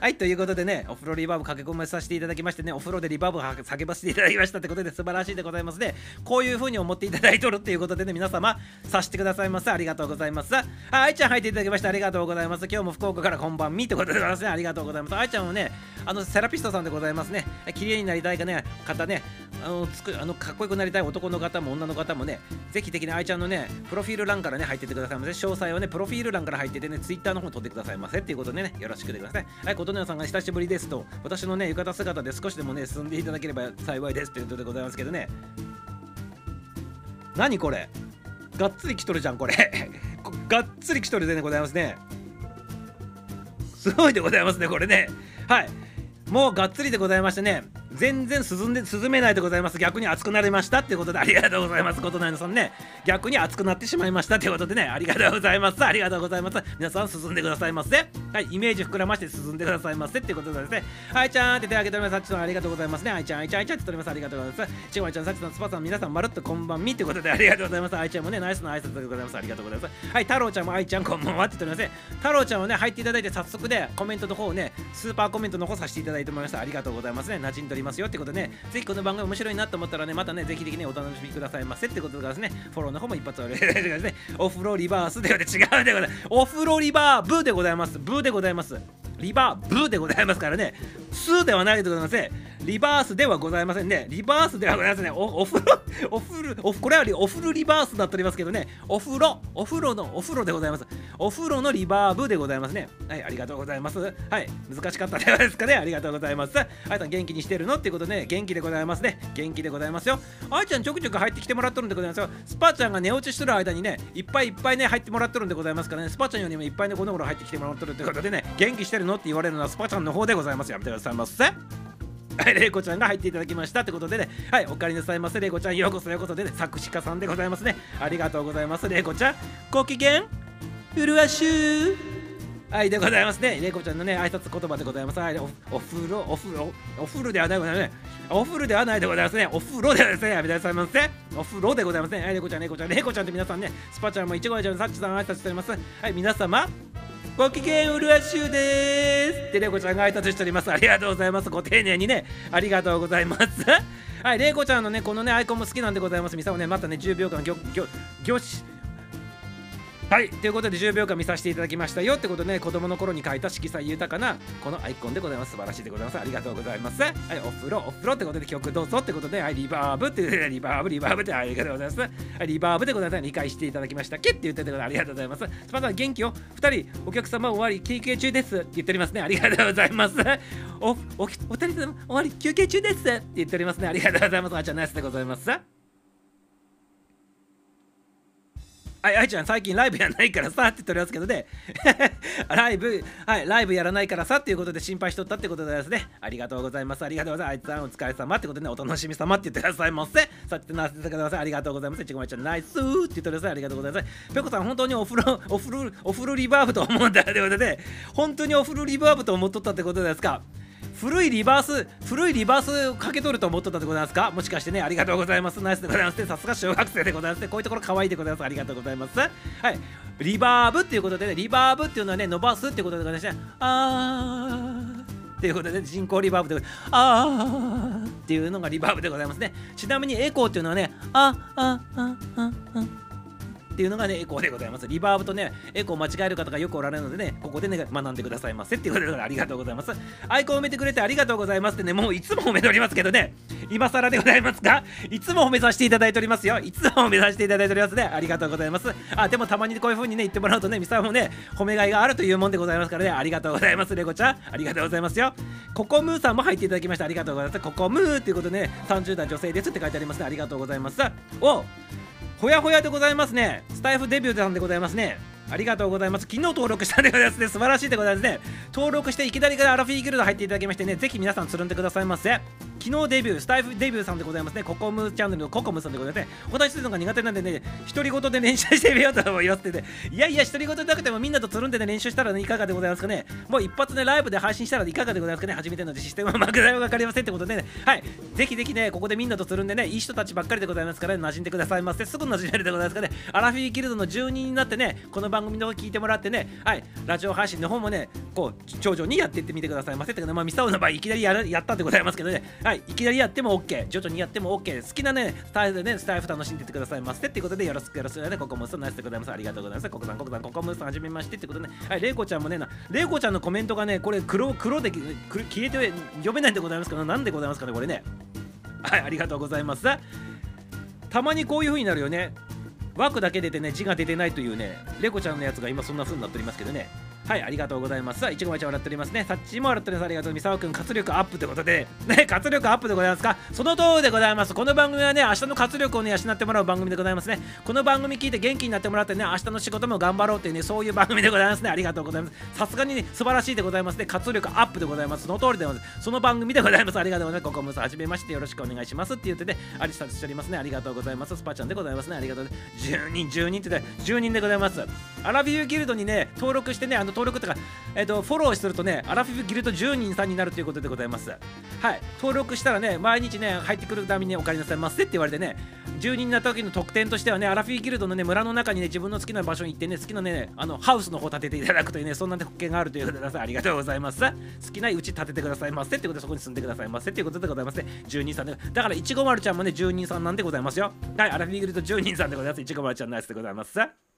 はいということでねお風呂リバーブ駆け込まさせていただきましてねお風呂でリバーブを叫ばせていただきましたってことで素晴らしいでございますね。こういう風に思っていただいとるっていうことでね皆様さしてくださいませありがとうございます。あ愛ちゃん入っていただきましてありがとうございます。今日も福岡からこんばんみってことでございますね。ありがとうございます。愛ちゃんもねあのセラピストさんでございますね。綺麗になりたいかね方ねあのつくあのかっこよくなりたい男の方も女の方もねぜひ的に愛ちゃんのねプロフィール欄からね入っててくださいませ詳細はねプロフィール欄から入っててねツイッターの方に飛んでくださいませっていうことでねよろしくでくださいはい琴音さんが久しぶりですと私のね浴衣姿で少しでもね進んでいただければ幸いですということでございますけどね。何これ？がっつり来とるじゃんこれ。がっつり来とるでございますね。すごいでございますねこれね。はい。もうがっつりでございましてね。全然進んで進めないでございます。逆に熱くなりましたってことでありがとうございます。ことなんさんね。逆に熱くなってしまいましたってことでね。ありがとうございます。ありがとうございます。皆さん進んでくださいませ。はいイメージ膨らまして進んでくださいませっていうことでですね。あいちゃんって手挙げております。さっちさんありがとうございますね。あいちゃんあいちゃんあいちゃんって言っておりますありがとうございますちごまちゃんさっちさんスパさん皆さんまるっとこんばんみってことでありがとうございます。あいちゃんもねナイスな挨拶でございます。ありがとうございます。はい太郎ちゃんもあいちゃんこんばんはって言っております。太郎ちゃんはね入っていただいて早速でコメントの方をねスーパーコメントの方させていただいておりましたありがとうございますね。馴染んでおりますよってことでねぜひこの番組面白いなと思ったらねまたねぜひぜひねお楽しみくださいませ。ってことでですね。フォローの方も一発お願いしますねお風呂リバースで違うでございます。お風呂リバーブでございます。ブーでございます。リバーブでございますからね。スではないでございません。リバースではございませんね。リバースではございませんね。おお風呂 お風呂おこれはお風呂リバースだっておりますけどね。お風呂お風呂のお風呂でございます。お風呂のリバーブでございますね。はいありがとうございます。はい難しかったですかね。ありがとうございます。あいさん元気にしてるのっていうこと、ね、元気でございますね。元気でございますよ。あいちゃんちょくちょく入ってきてもらっとるんでございますよ。スパちゃんが寝落ちしてる間にねいっぱいいっぱいね入ってもらっとるんでございますからね。スパちゃんよりもいっぱいねこの頃入ってきてもらっとるってことでね。元気してるのって言われるのはスパちゃんの方でございますやめてくださいませはい、れいこちゃんが入っていただきましたってことでね、はい、お帰りなさいませ、れいこちゃん、ようこそようこそでね、作詞家さんでございますね。ありがとうございます、れいこちゃん。ご機嫌うるわしゅう。はい、でございますね。れいこちゃんのね、挨拶言葉でございます。はい、おお風呂、お風呂、お風呂ではないございますね。お風呂ではないでございますね。お風呂ではですね、やめてくださいませ。お風呂でございますね。はい、れいこちゃん、れいこちゃん、れいこちゃんって皆さんね、スパちゃんもいちごちゃん、さっちさん挨拶しております。はい、皆様、ご機嫌うるわしゅうです。でレコちゃんが挨拶しております。ありがとうございます。ご丁寧にね。ありがとうございます。はいレイコちゃんのねこのねアイコンも好きなんでございます。みさもねまたね10秒間ぎょぎょぎょしはい。ということで10秒間見させていただきましたよ。ってことね子供の頃に書いた色彩豊かなこのアイコンでございます。素晴らしいでございます。ありがとうございます。はい。お風呂お風呂。ってことで曲どうぞ。ってことではい。リバーブ。ってリバーブ。リバーブってありがとうございます。はい。リバーブでございます。理解していただきました。っけって言っててありがとうございます。スパさん元気を2人お客様終わり休憩中です。って言っておりますね。ありがとうございます。おおお二人様終わり休憩中です。って言っておりますね。ありがとうございます。あちゃナイスでございます。はい、ちゃん、最近ライブやらないからさって言っておりますけどね、ライブ、はい、ライブやらないからさっていうことで心配しとったってことですね、ありがとうございます、ありがとうございます、あいつさんお疲れ様ってことでね、お楽しみ様って言ってくださいませ。さってなってください、ありがとうございます。ちごまちゃん、ナイスーって言ってください、ありがとうございます。ぺこさん、本当にお風呂、お風呂、お風呂リバーブと思うんだということで、本当にお風呂リバーブと思っとったってことですか。古いリバース古いリバースをかけとると思っとったでございますか？もしかしてねありがとうございます。ナイスでございますね。さすが小学生でございますね。こういうところ可愛いでございます。ありがとうございます。はい。リバーブっていうことでねリバーブっていうのはね伸ばすっていうことでございましてあー。っていうことで人工リバーブであー。っていうのがリバーブでございますね。ちなみにエコーっていうのはねあああああ。っていうのがね、エコーでございます。リバーブとね、エコー間違える方がよくおられるのでね、ここでね、学んでくださいませっていうことでありがとうございます。アイコンを埋めてくれてありがとうございますってね、もういつも褒めておりますけどね、今更でございますが、いつも褒めさせていただいておりますよ。いつも褒めさせていただいておりますね。ありがとうございます。あ、でもたまにこういう風にね、言ってもらうとね、ミサもね、褒めがいがあるというもんでございますからね、ありがとうございます、レコちゃん。ありがとうございますよ。ココムーさんも入っていただきました。ありがとうございます。ココムーっていうことでね、30代女性ですって書いてありますね。ありがとうございます。おほやほやでございますねスタイフデビューさんでございますねありがとうございます。昨日登録したんでございますね。素晴らしいでございますね。登録していきなりからアラフィーギルド入っていただきましてね、ぜひ皆さんつるんでくださいませ。昨日デビュー、スタイフデビューさんでございますね。ココムチャンネルのココムさんでございますね。お話しするのが苦手なんでね、独り言で練習してみようと思いますってね。いやいや、独り言じゃなくてもみんなとつるんでね、練習したら、ね、いかがでございますかね。もう一発でライブで配信したらいかがでございますかね。初めてのシステムはまくだいわかりませんってことでね。はい。ぜひぜひね、ここでみんなとつるんでね、いい人たちばっかりでございますから、ね、馴染んでくださいませ。すぐ馴染めるでございますかね。アラフィーギルドの住人になってね、この番組の方聞いてもらってね、はい、ラジオ配信の方もね、こう、徐々にやっていってみてくださいませ。ってかね、まあ、ミサオの場合、いきなりやるやったってございますけどね、はい、いいきなりやっても OK、徐々にやっても OK、好きなね、スタイルでね、スタイル楽しんでいってくださいませ。っていうことで、よろしくよろしくね、ここもスナイスでございます。ありがとうございます。ここさん、ここさん、ここもさん、はじめましてってことでね、はい、レイコちゃんもね、レイコちゃんのコメントがね、これ黒、黒で消えて読めないんでございますけど、なんでございますかね、これね。はい、ありがとうございます。たまにこういう風になるよね。枠だけ出てね字が出てないというねレコちゃんのやつが今そんな風になっておりますけどねはいありがとうございます。いちごまちゃん笑っておりますね。さっちも笑っております。ありがとうみさおくん。活力アップということで。ね活力アップでございますか？その通りでございます。この番組はね明日の活力をね養ってもらう番組でございますね。この番組聞いて元気になってもらってね明日の仕事も頑張ろうというねそういう番組でございますね。ありがとうございます。さすがにね素晴らしいでございますね。活力アップでございます。その通りでございます。その番組でございます。ありがとうございます。ここもさはじめましてよろしくお願いしますって言ってねありさしておりますね。ありがとうございます。スパちゃんでございますね。ありがとう10人10人って言って10人でございます。アラビューギルドにね登録してねあの登録とかえっ、とフォローするとねアラフィフギルド10人さんになるということでございます。はい。登録したらね毎日ね入ってくるためにお借りなさいませって言われてね10人になった時の特典としてはねアラフィフギルドのね村の中にね自分の好きな場所に行ってね好きなねあのハウスの方建てていただくというねそんな特権があるということでありがとうございます。好きなうち建ててくださいませってことでそこに住んでくださいませっていうことでございますね。10人さんでだからいちごまるちゃんもね10人さんなんでございますよ。はい。アラフィフギルド10人さんでございます。いちごまるちゃんのやつでございます。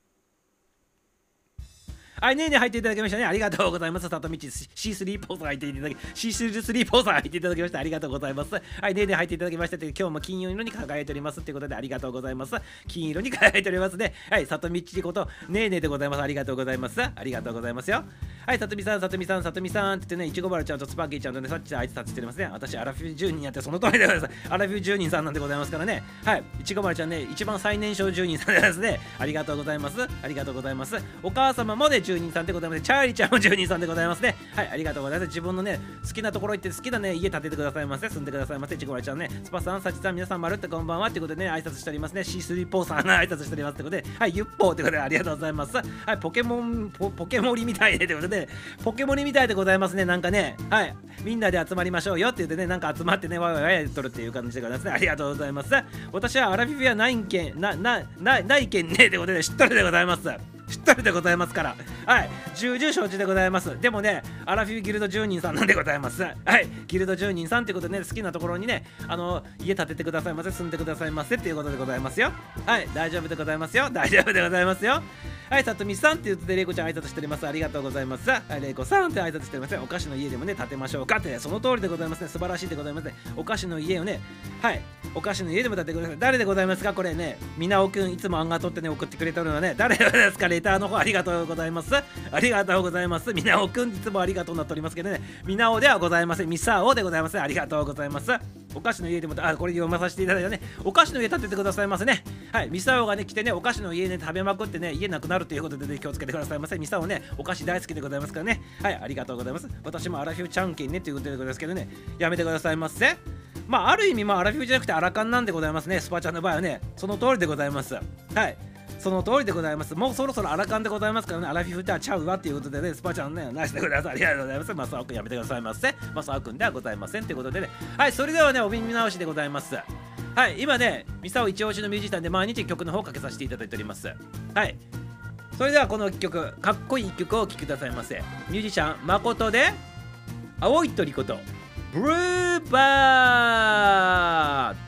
はい、ねえねえ入っていただきましたね。ありがとうございます。里道 C3 ポーザー入っていただき、C3 ポーザー入っていただきました。ありがとうございます。はい、ねえねえ入っていただきましたと今日も金色に輝いておりますということでありがとうございます。金色に輝いておりますね。はい、里道ことねえねえでございます。ありがとうございます。ありがとうございますよ。はい、里見さん、里見さん、里見さんって言ってね、いちごばるちゃんとスパーキーちゃんとね、さっき挨拶してますね。私、アラフィフ10人やってその通りでございます。アラフィフ10人さんなんでございますからね。はい、いちごばるちゃんね、一番最年少10人さんですね。ありがとうございます。ありがとうございます。お母様もね、10人さんでございます。チャーリーちゃんも10人さんでございますね。はい、ありがとうございます。自分のね、好きなところ行って好きなね、家建ててくださいませ。住んでくださいませ。いちごばるちゃんね、スパさん、さちさん、皆さん、まるってこんばんはってことでね、挨拶しておりますね。C3 ポーさん 挨拶しておりますってことで、はい、ゆっぽーってことでありがとうございます。はい、ポケモン、ポケモリみたいでってことで、ポケモリみたいでございますね。なんかね、はい、みんなで集まりましょうよって言ってね、なんか集まってね、わいわいわいとるっていう感じでございますね。ありがとうございます。私はアラフィフやないんけん、な、な、な、ないけんねってことで知っとるでございます。知っとるでございますから。はい。重々承知でございます。でもね、アラフィフギルド10人さんなんでございます。はい。ギルド10人さんってことでね、好きなところにね、あの、家建ててくださいませ、住んでくださいませっていうことでございますよ。はい。大丈夫でございますよ。大丈夫でございますよ。はい、さとみさんって言って、れいこちゃん挨拶しております。ありがとうございます。はい、れいこさんって挨拶しております。お菓子の家でもね、建てましょうかって、ね、その通りでございますね。素晴らしいでございますね。お菓子の家をね、はい、お菓子の家でも建ててください。誰でございますか？これね、みなおくん、いつも案が取ってね、送ってくれてるのはね、誰ですか？レターの方ありがとうございます。ありがとうございます。みなおくん、いつもありがとうなっておりますけどね、みなおではございません。みさおでございます。ありがとうございます。お菓子の家でも、あ、これ読まさせていただいたね、お菓子の家建ててくださいませね。はい、ミサオがね、来てね、お菓子の家ね、食べまくってね、家なくなるということで、ね、気をつけてくださいませ。ミサオね、お菓子大好きでございますからね。はい、ありがとうございます。私もアラフィフちゃんけんね、ということでございますけどね、やめてくださいませ。まあ、ある意味、まあ、アラフィフじゃなくてアラカンなんでございますね、スパチャの場合はね、その通りでございます。はい。その通りでございます。もうそろそろアラカンでございますからね、アラフィフではちゃうわっていうことでね、スパちゃんね、ナイスでございます。ありがとうございます。マサオくんやめてくださいませ。マサオくんではございませんということでね、はい、それではね、お耳直しでございます。はい、今ね、ミサオ一押しのミュージシャンで毎日曲の方をかけさせていただいております。はい。それではこの曲、かっこいい曲をお聴きくださいませ。ミュージシャン、誠で、青い鳥こと、ブルーバー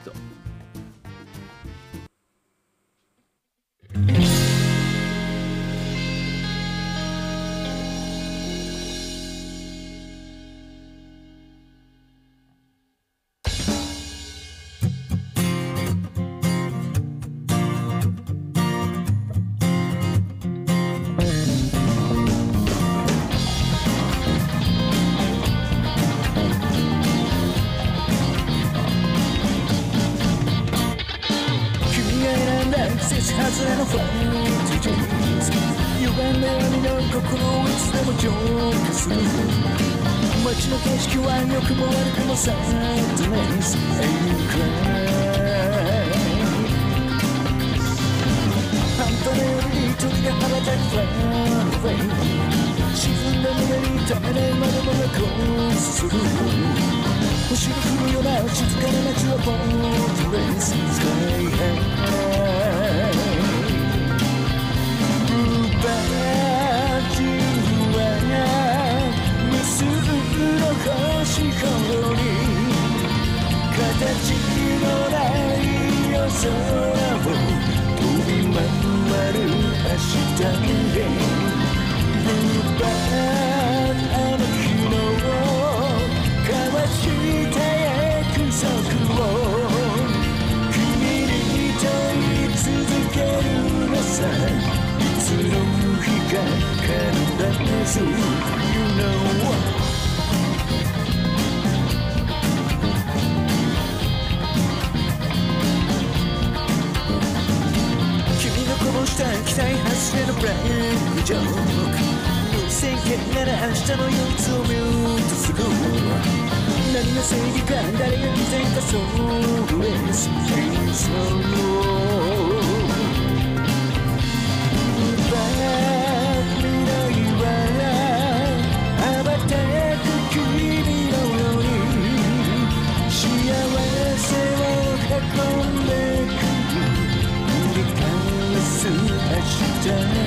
明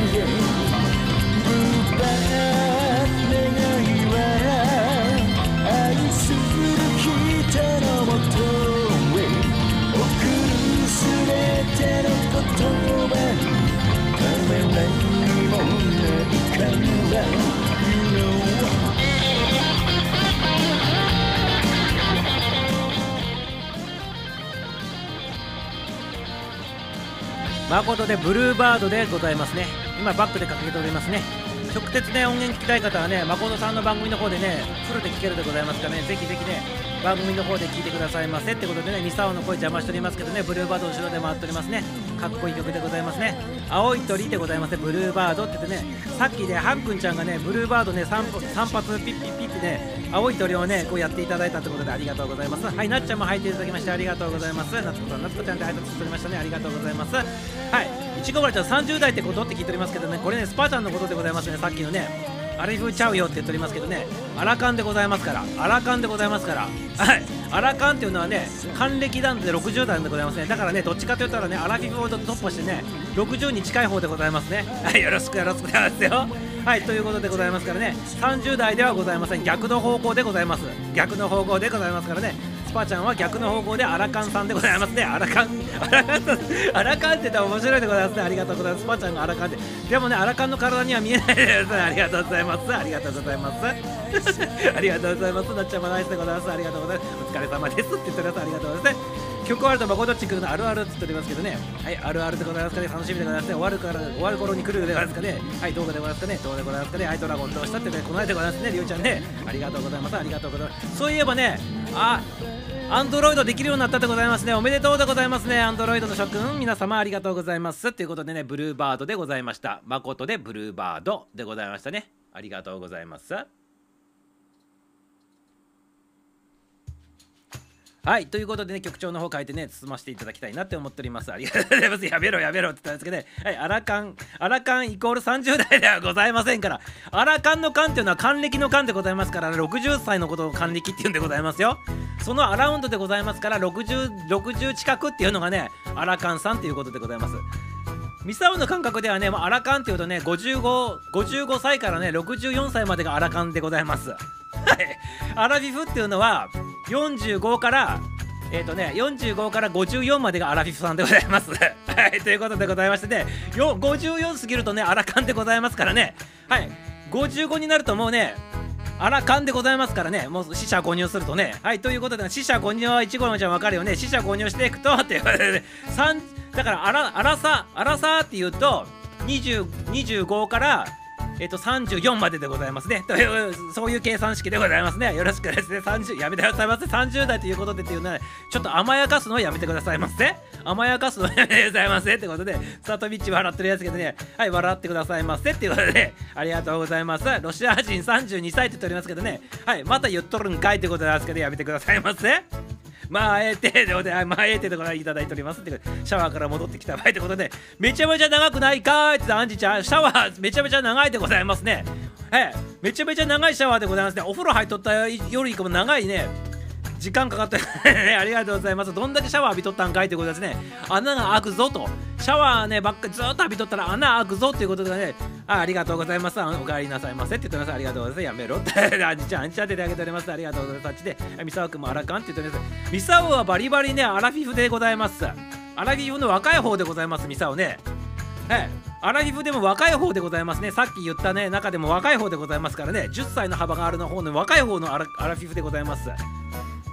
誠でブルーバードでございますね。今バックでかけておりますね。直接ね音源聞きたい方はね誠さんの番組の方でねフルで聞けるでございますからねぜひぜひね番組の方で聞いてくださいませってことでねミサオの声邪魔しておりますけどねブルーバード後ろで回っておりますね。かっこいい曲でございますね。青い鳥でございますね。ブルーバードって言ってねさっきねハンくんちゃんがねブルーバードね 3, 3発ピッピッピッってね青い鳥をねこうやっていただいたってことでありがとうございます。はいなっちゃんも入っていただきましてありがとうございます。なつこさんなつこちゃんで挨拶しておりましたね。ありがとうございます。はいいちごまるちゃん30代ってことって聞いておりますけどねこれねスパちゃんのことでございますね。さっきのねアラフィフちゃうよって言っておりますけどね。アラカンでございますから。アラカンでございますから。はい。アラカンっていうのはね還暦男で60代でございますね。だからねどっちかと言ったらねアラフィフを突破してね60に近い方でございますね。はい。よろしくよろしくお願いしますよ。はい。ということでございますからね30代ではございません。逆の方向でございます。逆の方向でございますからね。スパちゃんは逆の方向でアラカンさんでございますね。アラカンアラカンさんアラカンって言ったら面白いでございますね。ありがとうございます。スパちゃんがアラカンってでもねアラカンの体には見えないです。ありがとうございます。ありがとうございます。ありがとうございます。なっちゃまナイスでございます。ありがとうございます。お疲れ様ですって言っておりますありがとうございます。曲終わると誠っち来るのあるあるって言っておりますけどね。はいあるあるでございますかね。楽しみでございますね。終わるから終わる頃に来るでございますかね。はいどうでございますかね。どうでございますかね。はいドラゴンどうしたってねこの間でございますね。りょうちゃんね。ありがとうございます。ありがとうございます。そういえばねあアンドロイドできるようになったでございますね。おめでとうでございますね。アンドロイドの諸君。皆様ありがとうございます。ということでねブルーバードでございました。誠でブルーバードでございましたね。ありがとうございます。はいということでね局長の方書いてね進ませていただきたいなって思っております。ありがとうございます。やめろやめろって言ったんですけどね。はいアラカンアラカンイコール30代ではございませんから。アラカンのカンっていうのは還暦のカンでございますから60歳のことを還暦っていうんでございますよ。そのアラウンドでございますから6060近くっていうのがねアラカンさんっていうことでございます。ミサオの感覚ではね、もうアラカンっていうとね、55、55歳からね、64歳までがアラカンでございます。はい。アラフィフっていうのは、45から、えっ、とね、45から54までがアラフィフさんでございます。はい。ということでございましてね、よ54過ぎるとね、アラカンでございますからね。はい。55になるともうね、アラカンでございますからね、もう死者購入するとね。はい、ということで、死者購入は1号のちゃんわかるよね。死者購入していくと、っていうことで、ね、3だからアラ、アラサ、アラサっていうと、20 25から、えっと、34まででございますね。という、そういう計算式でございますね。よろしくですね。30、やめてくださいませ。30代ということでっていうのは、ちょっと甘やかすのはやめてくださいませ。甘やかすのはやめてくださいませ。ってことで、サトビッチ笑ってるやつけどね、はい、笑ってくださいませ。っていうことで、ありがとうございます。ロシア人32歳って言っておりますけどね、はい、また言っとるんかいってことなんですけど、やめてくださいませ。まあええてでございます。あええてでご覧いただいておりますってシャワーから戻ってきた場合ってことでめちゃめちゃ長くないかーいってアンジちゃんシャワーめちゃめちゃ長いでございますね。ええ。めちゃめちゃ長いシャワーでございますね。お風呂入っとったよりかも長いね。時間かかって ありがとうございます。どんだけシャワー浴びとったんかいってことですね。穴が開くぞと。シャワーねばっかりずっと浴びとったら穴開くぞっていうことでね。あありがとうございます。お帰りなさいませって言ってます。ありがとうございます。やめろって。アンジちゃんアンジちゃんってあげております。ありがとうございます。あっちでミサオ君もアラカンって言っております。ミサオはバリバリねアラフィフでございます。アラフィフの若い方でございますミサオね。はいアラフィフでも若い方でございますね。さっき言ったね中でも若い方でございますからね。10歳の幅があるの方の若い方のアラフィフでございます。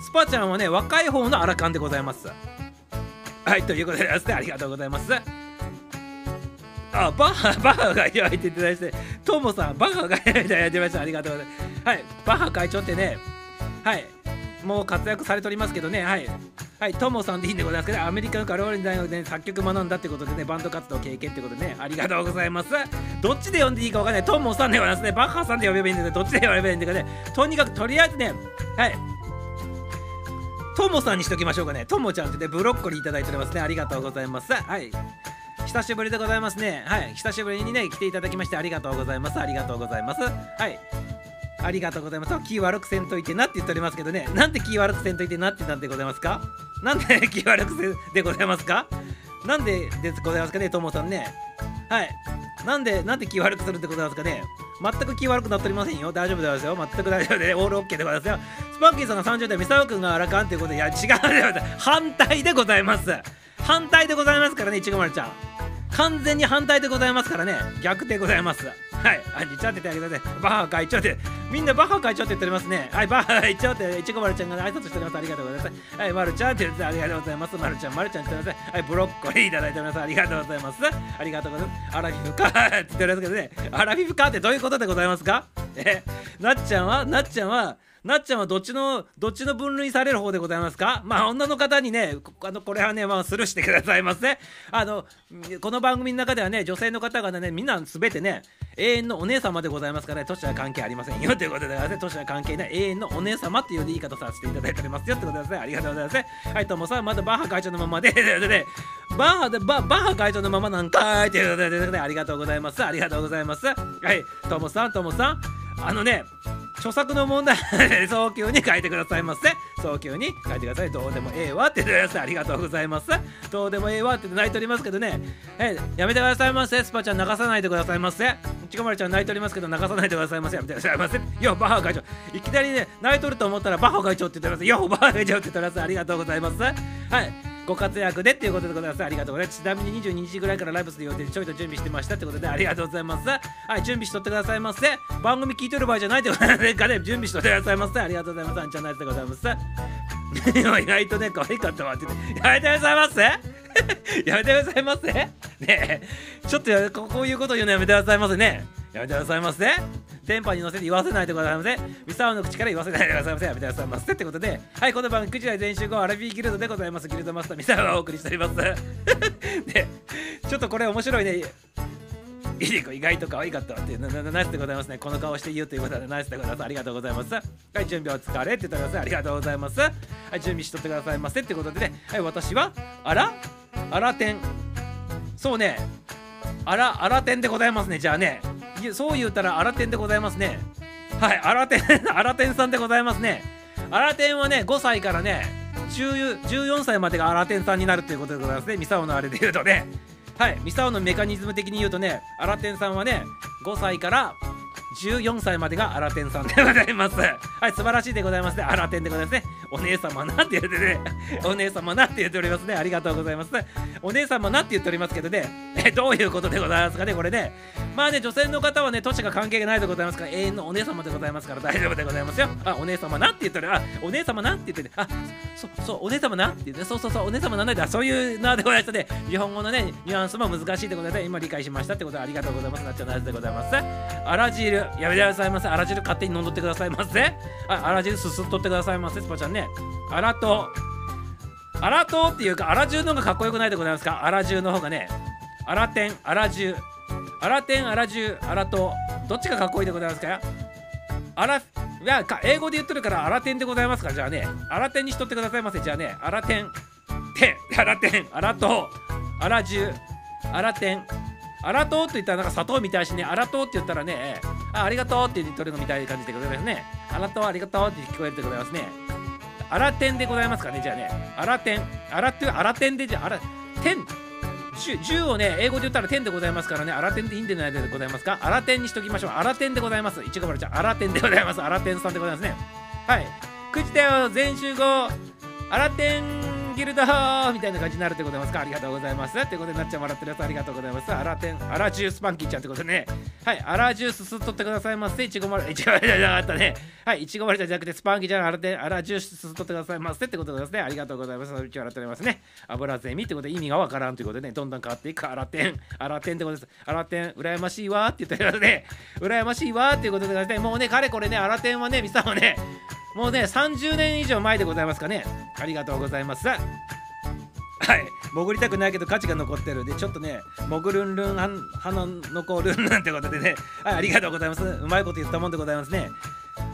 スパちゃんはね若い方のアラカンでございます。はいということでですねありがとうございます。あバッハバッハが開いていただいてトモさんバッハが開いてやってました。ありがとうございます。はいバッハ会長ってねはいもう活躍されておりますけどねはい。はいトモさんでいいんでございますけど、アメリカのカロリー大学で、ね、作曲学んだってことでねバンド活動経験ってことでねありがとうございます。どっちで呼んでいいかわかんない。トモさんではなくてバッハさんで呼べばいいんですどっちで呼べばいいんだかね。とにかくとりあえずねはい。トモさんにしときましょうかね。トモちゃんってね、ブロッコリーいただいておりますね。ありがとうございます。はい。久しぶりでございますね。はい。久しぶりにね、来ていただきましてありがとうございます。ありがとうございます。はい。ありがとうございます。気悪くせんといてなって言っておりますけどね。なんで気悪くせんといてなってなんでございますか？なんで気悪くせんでございますか？なんででございますかね、トモさんね。はい。なんで、なんで気悪くするってございますかね？全く気悪くなっておりませんよ。大丈夫でございますよ。全く大丈夫で、オールオッケーでございますよ。スパンキーさんが30代、ミサオ君がアラカンということで、いや、違うでございます。反対でございます。反対でございますからね、いちごまるちゃん。完全に反対でございますからね、逆でございます。はい、あ、にちゃっててあげてください。バッハ会長って、みんなバッハ会長って言っておりますね。はい、バッハ会長って、いちごまるちゃんが挨拶しております。ありがとうございます。はい、まるちゃんって言ってありがとうございます。まるちゃん、まるちゃんって言っております。はい、ブロッコリーいただいております。ありがとうございます。ありがとうございます。アラフィフかって言っておりますけどね、アラフィフかってどういうことでございますか？え、なっちゃんは、なっちゃんは、なっちゃんはどっちのどっちの分類される方でございますか？まあ女の方にねこあのこれはねまあスルーしてくださいませ。あのこの番組の中ではね女性の方がねみんな全てね永遠のお姉様でございますからね年は関係ありませんよ。ということでね。年は関係ない。永遠のお姉様っていう言い方させていただいておりますよ。ってことですね。ありがとうございますはいともさんまだバッハ会長のままで。でバッハでバッハ会長のままなんかい。ということでありがとうございます。ありがとうございます。はいともさんともさん。あのね著作の問題早急に書いてくださいませ。早急に書いてください。どうでもええわって言ってくださいありがとうございます。どうでもええわって泣いておりますけどね。えやめてくださいませ。スパちゃん流さないでくださいませ。ちこまるちゃん泣いておりますけど流さないでくださいませ。やめてくださいませ。よバッハ会長。いきなりね泣いとると思ったらバッハ会長って言ってます。よバッハ会長って言ってます。ありがとうございます。はい。ご活躍でっていうことでございます。ありがとうございます。ちなみに22時ぐらいからライブする予定でちょいと準備してましたってことでありがとうございます。はい、準備しとってくださいませ。番組聞いてる場合じゃないってことでかね、準備しとってくださいませ。ありがとうございます。あんちゃんナイスでございます。意外とね、可愛かったわって言って。やめてくださいませ やめてくださいませねえ、ちょっとこういうこと言うのやめてくださいませね。やめてくださいませ。電波に乗せて言わせないでくださいませ。ミサオの口から言わせないでくださいませ。やめてくださいませ。ってことで、はい、この番組9時台全集後アラビーギルドでございます。ギルドマスターミサオがお送りしております。で、ちょっとこれ面白いね。いりこ意外と可愛かったわっていうななナイスでございますね。この顔して言うということでナイスでございます。ありがとうございます。はい、準備お疲れって言ってください。ありがとうございます。はい、準備しとってくださいませってことでね、はい、私は、あら？あらてん。そうね、あら、あらてんでございますね。じゃあね、そう言うたらあらてんでございますね。はい、あらてん、あらてんさんでございますね。あらてんはね、5歳からね、14歳までがあらてんさんになるということでございますね。ミサオのあれで言うとね。はい、ミサオのメカニズム的に言うとね、アラテンさんはね、5歳から14歳までがアラテンさんでございます。はい、素晴らしいでございますね。アラテンでございますね。お姉様なって言ってね、お姉様なって言っておりますね。ありがとうございます。お姉様なって言っておりますけどね、えどういうことでございますかね、これね。まあね、女性の方はね、年が関係ないでございますから、永遠のお姉様でございますから大丈夫でございますよ。あ、お姉様なって言っております。あ、お姉様なって言ってね、あ、そ、そう、お姉様なって言って、そうそうそう、お姉様なんないで、あそういうなでございましたね。日本語のね、ニュアンスも難しいでございます。今理解しましたってことでありがとうございます。なっちゃんのやつでございます。あら汁、やめてくださいませ。あら汁勝手に飲んどってくださいませ。あ、あら汁すすっとってくださいませ、スパちゃんね。あらと、あらとっていうか、あら汁の方がかっこよくないでございますか？あら汁の方がね。あらてん、あら汁。あらてん、あら汁、あらと。どっちがかっこいいでございますか？あら、いや、か英語で言ってるから、あらてんでございますか、じゃあね、あらてんにしとってくださいませ。じゃあね、あらてん、て、あらてん、あらと、あら汁、あらてん、あらとって言ったらなんか砂糖みたいしね、あらとって言ったらね、あありがとうって言ってるのみたいな感じでございますね。あらとありがとうって聞こえるでございますね。あらてんでございますかね、じゃあね。あらてん、あらってあらてんでじゃあ、あら、てん、10をね、英語で言ったら天でございますからね、あらてんでいいんでないでございますか？あらてんにしときましょう。あらてんでございます。いちごまるちゃん、あらてんでございます。あらてんさんでございますね。はい。くじだよ、全集合。あらてんギルドみたいな感じになるってことですか？ありがとうございます。ってことでなっちゃん笑ってるやつありがとうございます。アラテンアラジュースパンキーちゃんってことでね。はいアラジュース吸っとってくださいませ。いちごまるいちごまるじゃなかったね。はいいちごまるじゃなくてスパンキーちゃんアラテンアラジュース吸っとってくださいませ。ってことですね。ありがとうございます。うち笑っておりますね。油ゼミってことで意味がわからんということでね。どんどん変わっていく。アラテン。アラテンってことです。アラテン羨ましいわーって言っておりますね。羨ましいわーっていうことでね。もうねかれこれねアラテンはねミサはねもうね30年以上前でございますかね。ありがとうございます。はい。潜りたくないけど価値が残ってる。でちょっとね潜るんるんはん花残るんなんてことでね。はいありがとうございます。うまいこと言ったもんでございますね。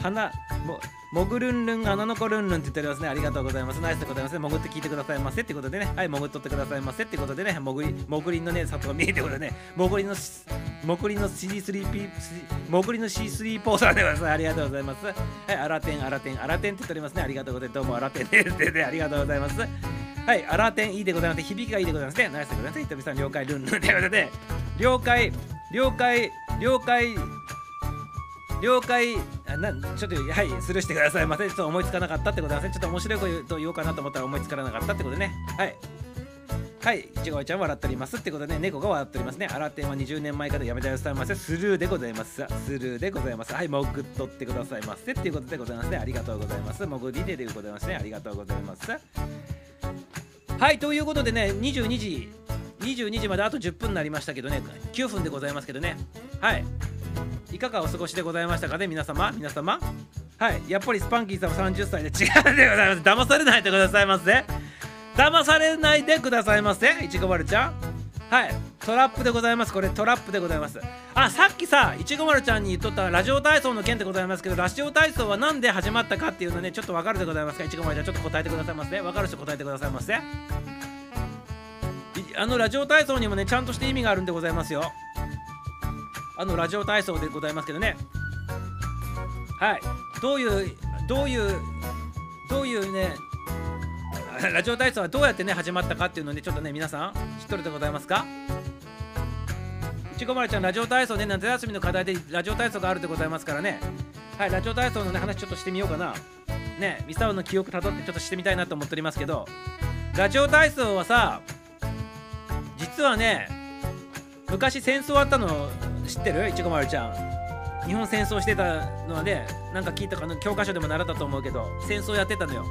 花も潜るんるん穴残るんるんって言っておりますね。ありがとうございます。ナイスでございます潜って聞いてくださいませってことでね。はい潜っとってくださいませってことでね。潜り潜りのね里が見えてことでね潜りの潜りの C3P 潜りの C3 ポーサーでございますありがとうございます。はいアラテンアラテンアラテンって言っておりますね。ありがとうございます。どうもアラテンです。で ねありがとうございます。はい、アラテンいいでございます。響きがいいでございますね。ナイスでございます。ひとみさん、了解、ルンルンということで、了解、了解、了解、了解、あなちょっと、はい、スルーしてくださいませ。ちょっと思いつかなかったってことですね。ちょっと面白いこと言おうかなと思ったら思いつかなかったってことね。はい。はい、いちごちゃん笑っておりますってことで、猫が笑っておりますね。アラテンは20年前からやめてくださいませ。スルーでございます。スルーでございます。はい、潜っとってくださいませ。っていうことでございますね。ありがとうございます。潜りででございますね。ありがとうございます。はいということでね22時22時まであと10分になりましたけどね9分でございますけどねはいいかがお過ごしでございましたかね皆様？皆様？はいやっぱりスパンキーさんは30歳で違うでございます。騙されないでくださいませ。騙されないでくださいませ。いちごまるちゃん？はいトラップでございます。これトラップでございます。あさっきさいちごまるちゃんに言っとったラジオ体操の件でございますけどラジオ体操は何で始まったかっていうのねちょっとわかるでございますか？いちごまるちゃんちょっと答えてくださいませ。わかる人答えてくださいませ。あのラジオ体操にもねちゃんとして意味があるんでございますよ。あのラジオ体操でございますけどね。はい。どういうどういうどういうね ラジオ体操はどうやってね始まったかっていうのでちょっとね皆さん知っとるでございますか？いちごまるちゃんラジオ体操ね夏休みの課題でラジオ体操があるでございますからね。はいラジオ体操のね話ちょっとしてみようかな。ねミサオの記憶たどってちょっとしてみたいなと思っておりますけど。ラジオ体操はさ実はね昔戦争あったの知ってる？いちごまるちゃん。日本戦争してたのはねなんか聞いたかな？教科書でも習ったと思うけど戦争やってたのよ。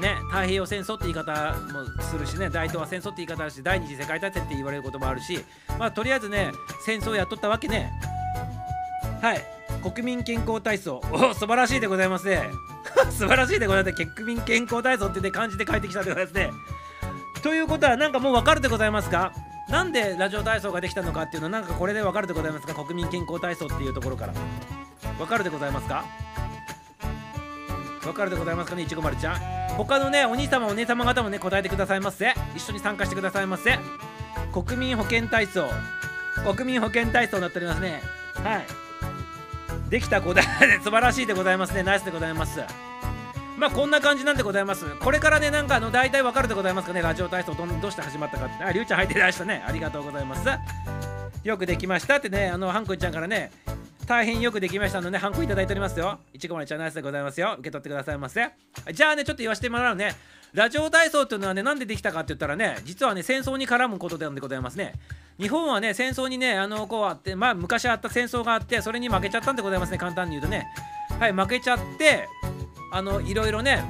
ね太平洋戦争って言い方もするしね大東亜戦争って言い方あるし第二次世界大戦って言われることもあるしまあとりあえずね戦争やっとったわけね。はい。国民健康体操。お素晴らしいでございますね。素晴らしいでございますね。国民健康体操ってね漢字で書いてきたでございますね。ということはなんかもう分かるでございますか？なんでラジオ体操ができたのかっていうのはなんかこれで分かるでございますか？国民健康体操っていうところから。分かるでございますか？分かるでございますかね？いちごまるちゃん。他のねお兄様お姉様方もね答えてくださいませ。一緒に参加してくださいませ。国民保健体操。国民保健体操になっておりますね。はい。できた答え 素晴らしいでございますね。ナイスでございます。まあこんな感じなんでございますこれからねなんかあの大体わかるでございますかねラジオ体操どどうして始まったかってありゅうちゃん入ってらしたねありがとうございますよくできましたってねあのハンコちゃんからね大変よくできましたので、ね、ハンコいただいておりますよ。いちごまるちゃんナイスでございますよ。受け取ってくださいませ。じゃあね、ちょっと言わせてもらうね。ラジオ体操っていうのはね、なんでできたかって言ったらね、実はね、戦争に絡むことなんでございますね。日本はね、戦争にね、あの、こうあって、まあ、昔あった戦争があって、それに負けちゃったんでございますね、簡単に言うとね。はい、負けちゃって、あの、いろいろね、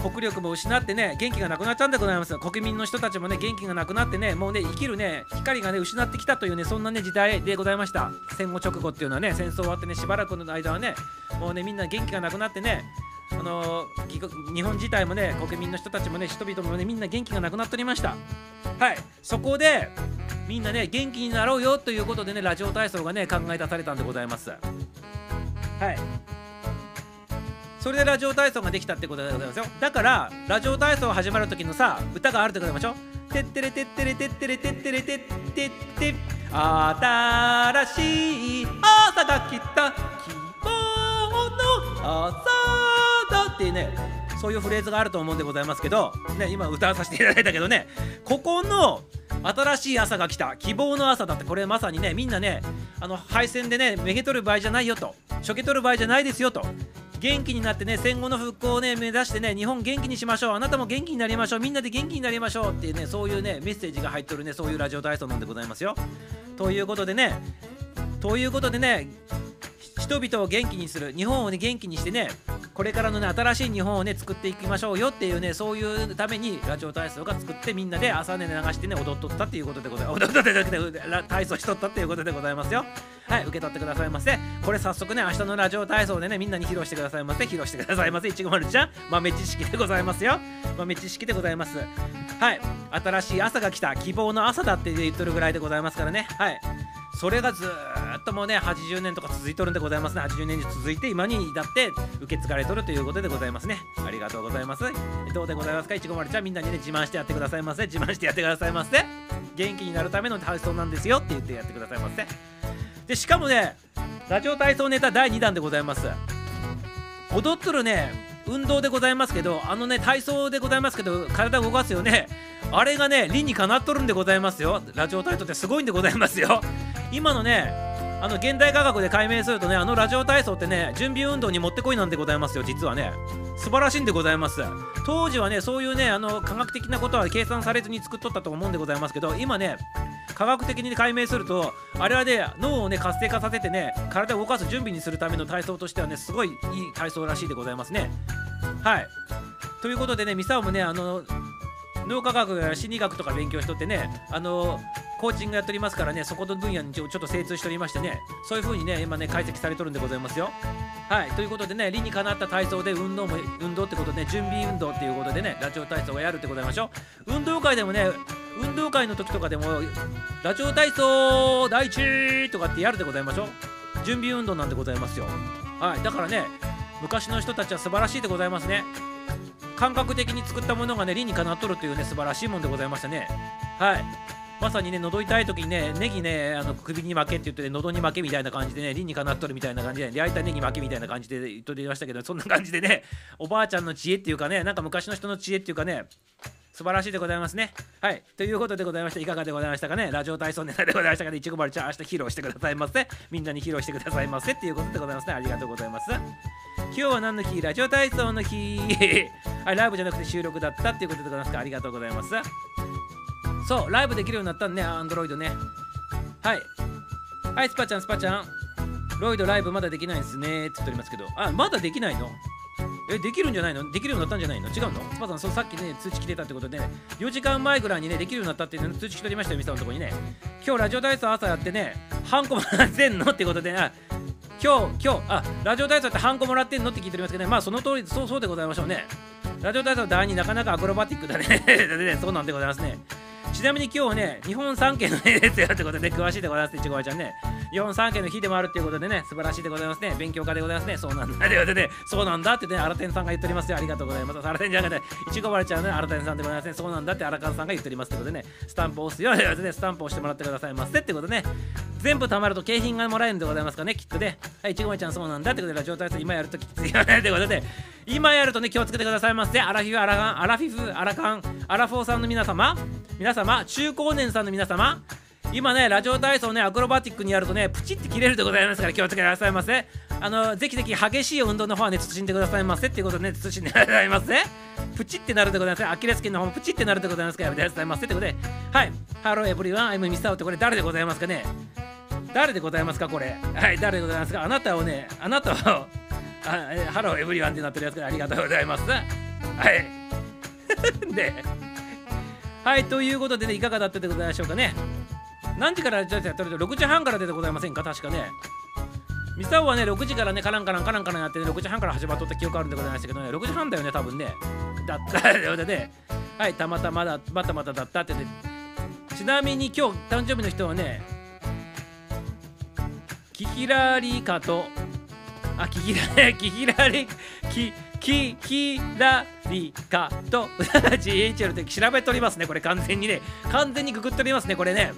国力も失ってね元気がなくなっちゃうんでございます。国民の人たちもね元気がなくなってねもうね生きるね光がね失ってきたというねそんなね時代でございました。戦後直後っていうのはね戦争終わってねしばらくの間はねもうねみんな元気がなくなってねあの日本自体もね国民の人たちもね人々もねみんな元気がなくなっておりました。はい。そこでみんなね元気になろうよということでねラジオ体操がね考え出されたんでございます。はい。それでラジオ体操ができたってことでございますよ。だからラジオ体操始まる時のさ歌があるってことでしょ？てってれてってれてってれてってれてってって新しい朝が来た。希望の朝だってね。そういうフレーズがあると思うんでございますけどね今歌わさせていただいたけどねここの新しい朝が来た希望の朝だってこれまさにねみんなねあの配線でねめげ取る場合じゃないよとしょけ取る場合じゃないですよと元気になってね戦後の復興をね目指してね日本元気にしましょうあなたも元気になりましょうみんなで元気になりましょうっていうねそういうねメッセージが入っとるねそういうラジオ体操なんでございますよ。ということでねということでね人々を元気にする日本をね元気にしてねこれからのね新しい日本をね作っていきましょうよっていうねそういうためにラジオ体操が作ってみんなで朝ね流してね踊っとったっていうことでございます。踊っとったじゃなくて体操しとったっていうことでございますよ。はい受け取ってくださいませ。これ早速ね明日のラジオ体操でねみんなに披露してくださいませ。披露してくださいませ。いちごまるちゃん豆知識でございますよ。豆知識でございます。はい新しい朝が来た。希望の朝だって言っとるぐらいでございますからね。はい。それがずっともうね80年とか続いとるんでございますね。80年以上続いて今に至って受け継がれとるということでございますね。ありがとうございます。どうでございますか？いちごまるちゃん。みんなにね自慢してやってくださいませ。自慢してやってくださいませ。元気になるための体操なんですよ。って言ってやってくださいませ。でしかもねラジオ体操ネタ第2弾でございます。踊っとるね運動でございますけどあのね体操でございますけど体動かすよね。あれがね理にかなっとるんでございますよ。ラジオ体操ってすごいんでございますよ。今のねあの現代科学で解明するとねあのラジオ体操ってね準備運動にもってこいなんでございますよ実はね。素晴らしいんでございます。当時はねそういうねあの科学的なことは計算されずに作っとったと思うんでございますけど今ね科学的に解明するとあれはね脳をね活性化させてね体を動かす準備にするための体操としてはねすごいいい体操らしいでございますね。はい。ということでねミサオもねあの脳科学や心理学とか勉強しとってねあのコーチングやっておりますからねそこの分野にちょっと精通しておりましてねそういう風にね今ね解析されとるんでございますよ。はいということでね理にかなった体操で運動も運動ってことで、ね、準備運動っていうことでねラジオ体操をやるってことでございましょう。運動会でもね運動会の時とかでもラジオ体操第一とかってやるでございましょう。準備運動なんでございますよ。はいだからね昔の人たちは素晴らしいでございますね。感覚的に作ったものがね理にかなっとるというね素晴らしいもんでございましたね。はい。まさにね喉痛い時にねネギねあの首に負けって言ってね喉に負けみたいな感じでね理にかなっとるみたいな感じでね焼いたネギ負けみたいな感じで言っとりましたけどそんな感じでねおばあちゃんの知恵っていうかねなんか昔の人の知恵っていうかね素晴らしいでございますね。はい。ということでございまして、いかがでございましたかね？ラジオ体操ネタでございましたかね？いちごまるちゃん、明日披露してくださいませ。みんなに披露してくださいませ。っていうことでございますね。ありがとうございます。今日は何の日？ラジオ体操の日 はい、ライブじゃなくて収録だったっていうことでございますか。ありがとうございます。そう、ライブできるようになったんね、アンドロイドね。はい。はい、スパちゃん、スパちゃん。ロイドライブまだできないんすねって言っておりますけど、あ、まだできないの？え、できるんじゃないの？できるようになったんじゃないの？違うの？スパさん、そうさっきね、通知来てたってことで、ね、4時間前ぐらいにね、できるようになったっていう、ね、通知来ておりましたよ、ミサのとこにね。今日ラジオ体操朝やってね、ハンコもらってんの？ってことで、ね、今日、今日、あ、ラジオ体操ってハンコもらってんの？って聞いておりますけどね、まあその通り、そうそうでございましょうね。ラジオ体操第2なかなかアクロバティックだね。ねそうなんでございますね。ちなみに今日はね、日本三景の日ですよってことで、ね、詳しいでございます、いちごわちゃんね。日本三景の日でもあるっていうことでね、素晴らしいでございますね。勉強家でございますね。そうなんだ。ということでね、そうなんだってね、新天さんが言っておりますよ。ありがとうございます。新天じゃなくて、いちごわるちゃんね、新天さんでございますね。そうなんだって荒川さんが言っておりますってことでね、スタンプを押すよ。ということでね、スタンプを押してもらってくださいませってことね。全部貯まると景品がもらえるんでございますかね、きっとね。はい、いちごわちゃんそうなんだってことで、ラジオ体操今やるときついよねってことで、今やるとね、気をつけてくださいませ。アラフィフ、アラガン、アラフィフ、アラカン、アラフォーさんの皆様、皆様、中高年さんの皆様、今ね、ラジオ体操ね、アクロバティックにやるとね、プチって切れるでございますから気をつけてくださいませ。あの、ぜひぜひ激しい運動の方はね、慎んでくださいませっていうことでね、慎んでくださいませ。プチってなるでございます。アキレス腱の方もプチってなるでございますからやめてくださいませってことで、はい、 Hello everyone, I'm Mister ってこれ誰でございますかね？誰でございますかこれ？はい、誰でございますか？あなたをね、あなたを、あ Hello everyone ってなってるやつからありがとうございます。はい。で、はい、ということでね、いかがだったでございましょうかね。何時からじゃあやってると6時半からでございませんか確かね。ミサオはね、6時からね、カランカランカランカランやって、ね、6時半から始まっとった記憶あるんでございましたけどね、6時半だよね、多分ね。だった ようでね、はい、たまたまだ、またまただったってね。ちなみに今日、誕生日の人はね、キキラリカと、あ、キキラリ、キキラリ、キ、キキラリカと GHL って調べておりますね。これ完全にね完全にググっておりますねこれね。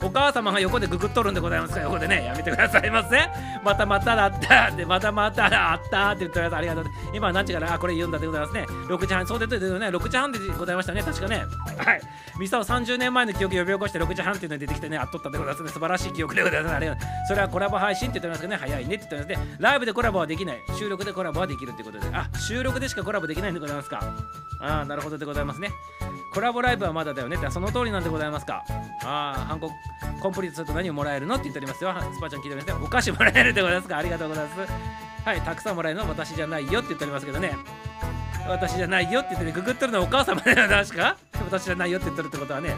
お母様が横でググっとるんでございますから横でねやめてくださいませまたまただった。ってまたまただったって言ってくださいありがとう。今何時からあこれ言うんだでございますね。6時半そうでというね6時半でございましたね。確かね。はい。ミサを30年前の記憶呼び起こして6時半っていうのが出てきてねあっとったでございますね。素晴らしい記憶でございます。あれそれはコラボ配信って言ってますけどね。早いねって言ってます。ねライブでコラボはできない。収録でコラボはできるってことで。あ収録でしかコラボできないんでございますか。ああなるほどでございますね。コラボライブはまだだよね。ってその通りなんでございますか。ああハンコンプリートすると何をもらえるのって言っておりますよ。スパちゃん聞いておりますね。お菓子もらえるでございますかありがとうございます。はいたくさんもらえるのは私じゃないよって言っておりますけどね。私じゃないよって言ってねググってるのはお母様だよ確か。私じゃないよって言ってるってことはね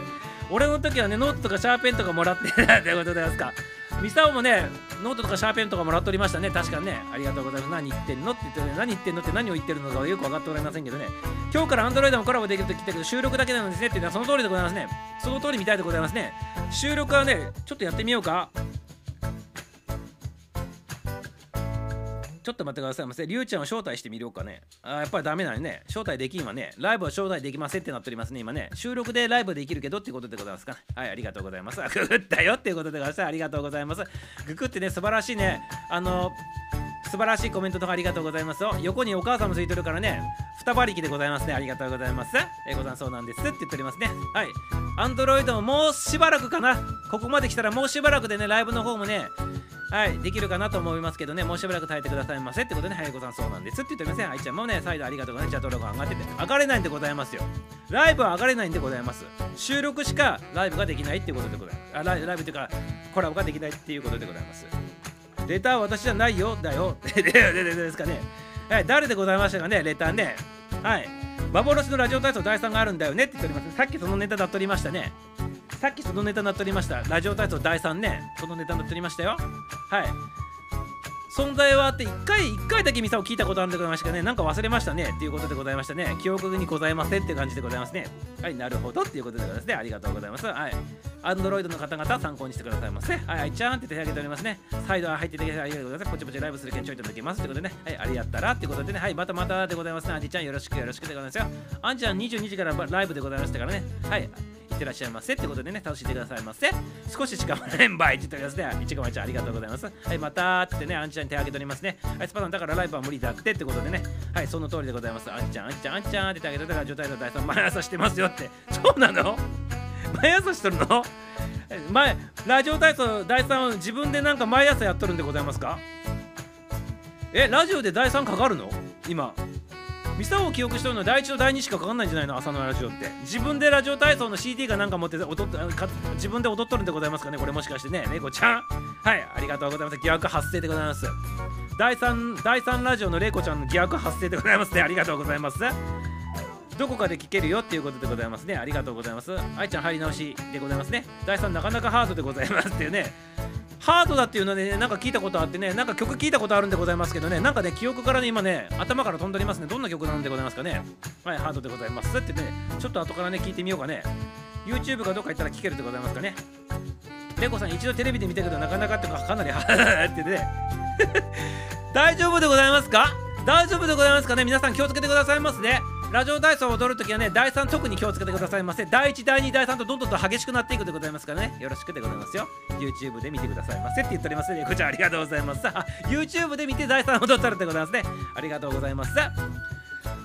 俺の時はねノートとかシャーペンとかもらってたってことですか。ミサオもねノートとかシャーペンとかもらっておりましたね。確かにね。ありがとうございます。何言ってんの？って言ってね何言ってんの？って何を言ってるのかよく分かっておりませんけどね。今日から Android もコラボできると聞いたけど収録だけなんですね。っていうのはその通りでございますね。その通りみたいでございますね。収録はねちょっとやってみようか。ちょっと待ってくださいませ。りゅうちゃんを招待してみようかね。あやっぱりダメなのね。招待できんわね。ライブは招待できませんってなっておりますね、今ね。収録でライブできるけどってことでございますか、はい、ありがとうございます。ググったよっていうことでございます。ありがとうございます。ググってね、素晴らしいね。あの、素晴らしいコメントとかありがとうございますよ。横にお母さんもついてるからね、二馬力でございますね。ありがとうございます。えござんそうなんですって言っておりますね。はい。アンドロイドももうしばらくかな。ここまで来たらもうしばらくでね、ライブの方もね、はい、できるかなと思いますけどね、もうしばらく耐えてくださいませってことで、はい、ござんそうなんですって言っておりますね。はいちゃんもね、再度ありがとうございます。チャットログ上がってて、上がれないんでございますよ。ライブは上がれないんでございます。収録しかライブができないってことでございます。あライライブというか、コラボができないっていうことでございます。レターは私じゃないよ、だよ。で、すかね。はい、誰でございましたかね、レターね。はい。幻のラジオ体操第3があるんだよねって言っております。さっきそのネタだっとりましたね。さっきそのネタになっておりました。ラジオ体操第3ね。そのネタになっておりましたよ。はい。存在はあって1回1回だけミサを聞いたことあるんでございましたけどね。なんか忘れましたね。っていうことでございましたね。記憶にございませんって感じでございますね。はいなるほどっていうことでございます。ねありがとうございます。はい。アンドロイドの方々参考にしてくださいませ。はいはいちゃんって手挙げておりますね。サイドは入っていただきありがとうございます。ポチポチライブする件ちょいとできますってことでね。はいありやったらってことでね。はいまたまたでございますね。あんじちゃんよろしくよろしくでございますよ。あんちゃん22時からライブでございましたからね。はい。ってらっしゃいませってことでね楽しんでくださいませ。少ししかもれんばいって言っておりますねいちごまちゃんありがとうございます。はいまたってねあんちゃんに手挙げておりますね。はいスパさんだからライブは無理だってってことでね。はいその通りでございます。あんちゃんあんちゃんあんちゃんって手挙げてたら状態の第3毎朝してますよって。そうなの？毎朝しとるの？前ラジオ体操第3自分でなんか毎朝やっとるんでございますか？えラジオで第3かかるの？今。ミサを記憶してるのは第1と第2しかかかんないんじゃないの？朝のラジオって。自分でラジオ体操の CD かなんか持って踊っか自分で踊っとるんでございますかね？これもしかしてね猫ちゃんはいありがとうございます疑惑発生でございます第3第3ラジオのレコちゃんの疑惑発生でございますねありがとうございますどこかで聞けるよっていうことでございますねありがとうございます愛ちゃん入り直しでございますね第3なかなかハードでございますっていうねハードだっていうので、ね、なんか聞いたことあってね、なんか曲聞いたことあるんでございますけどね、なんかね、記憶からね、今ね、頭から飛んでおりますね。どんな曲なんでございますかね。はい、ハードでございます。ってね、ちょっと後からね、聞いてみようかね。YouTube かどっか行ったら聞けるでございますかね。レコさん、一度テレビで見たけど、なかなかってか、かなり、ってね。大丈夫でございますか？大丈夫でございますかね？皆さん気をつけてくださいますね。ラジオ体操を踊るときはね、第3特に気をつけてくださいませ。第1、第2、第3とどんどんと激しくなっていくでございますからね。よろしくでございますよ。YouTube で見てくださいませって言っておりますね。こちらありがとうございます。あ YouTube で見て第3踊ったらでございますね。ありがとうございます。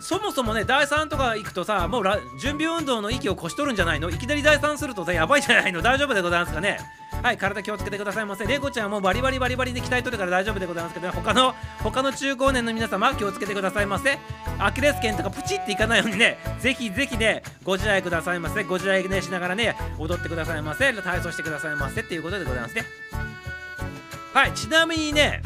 そもそもね、第3とか行くとさ、もう準備運動の息を越しとるんじゃないの？いきなり第3するとさ、やばいじゃないの？大丈夫でございますかね？はい、体気をつけてくださいませ。レイコちゃんはもうバリバリバリバリで鍛えとるから大丈夫でございますけど、ね、他の、他の中高年の皆様気をつけてくださいませ。アキレス腱とかプチっていかないようにね、ぜひぜひね、ご自愛くださいませ。ご自愛ねしながらね、踊ってくださいませ。体操してくださいませっていうことでございますね。はい、ちなみにね、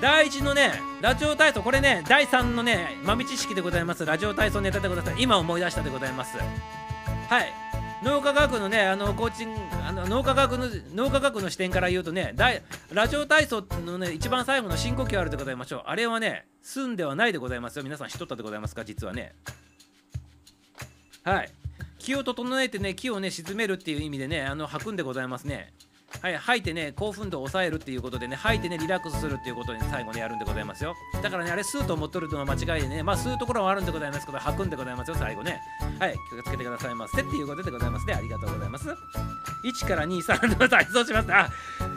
第1のね、ラジオ体操、これね、第3のね、豆知識でございます。ラジオ体操ネタでございます。今思い出したでございます。はい。脳科学のね、あのコーチング、あの脳科学の脳科学の視点から言うとね、ラジオ体操のね、一番最後の深呼吸あるでございましょう。あれはね、済んではないでございますよ。皆さん知っとったでございますか、実はね。はい。気を整えてね、気をね、沈めるっていう意味でね、あの吐くんでございますね。はい、吐いてね興奮度を抑えるっていうことでね吐いてねリラックスするっていうことに最後ねやるんでございますよ。だからねあれ吸うと思っとるのは間違いでね。まあ吸うところはあるんでございますけど吐くんでございますよ最後ね。はい気をつけてくださいませ。っていうことでございます。ねありがとうございます。1から23の体操します。あ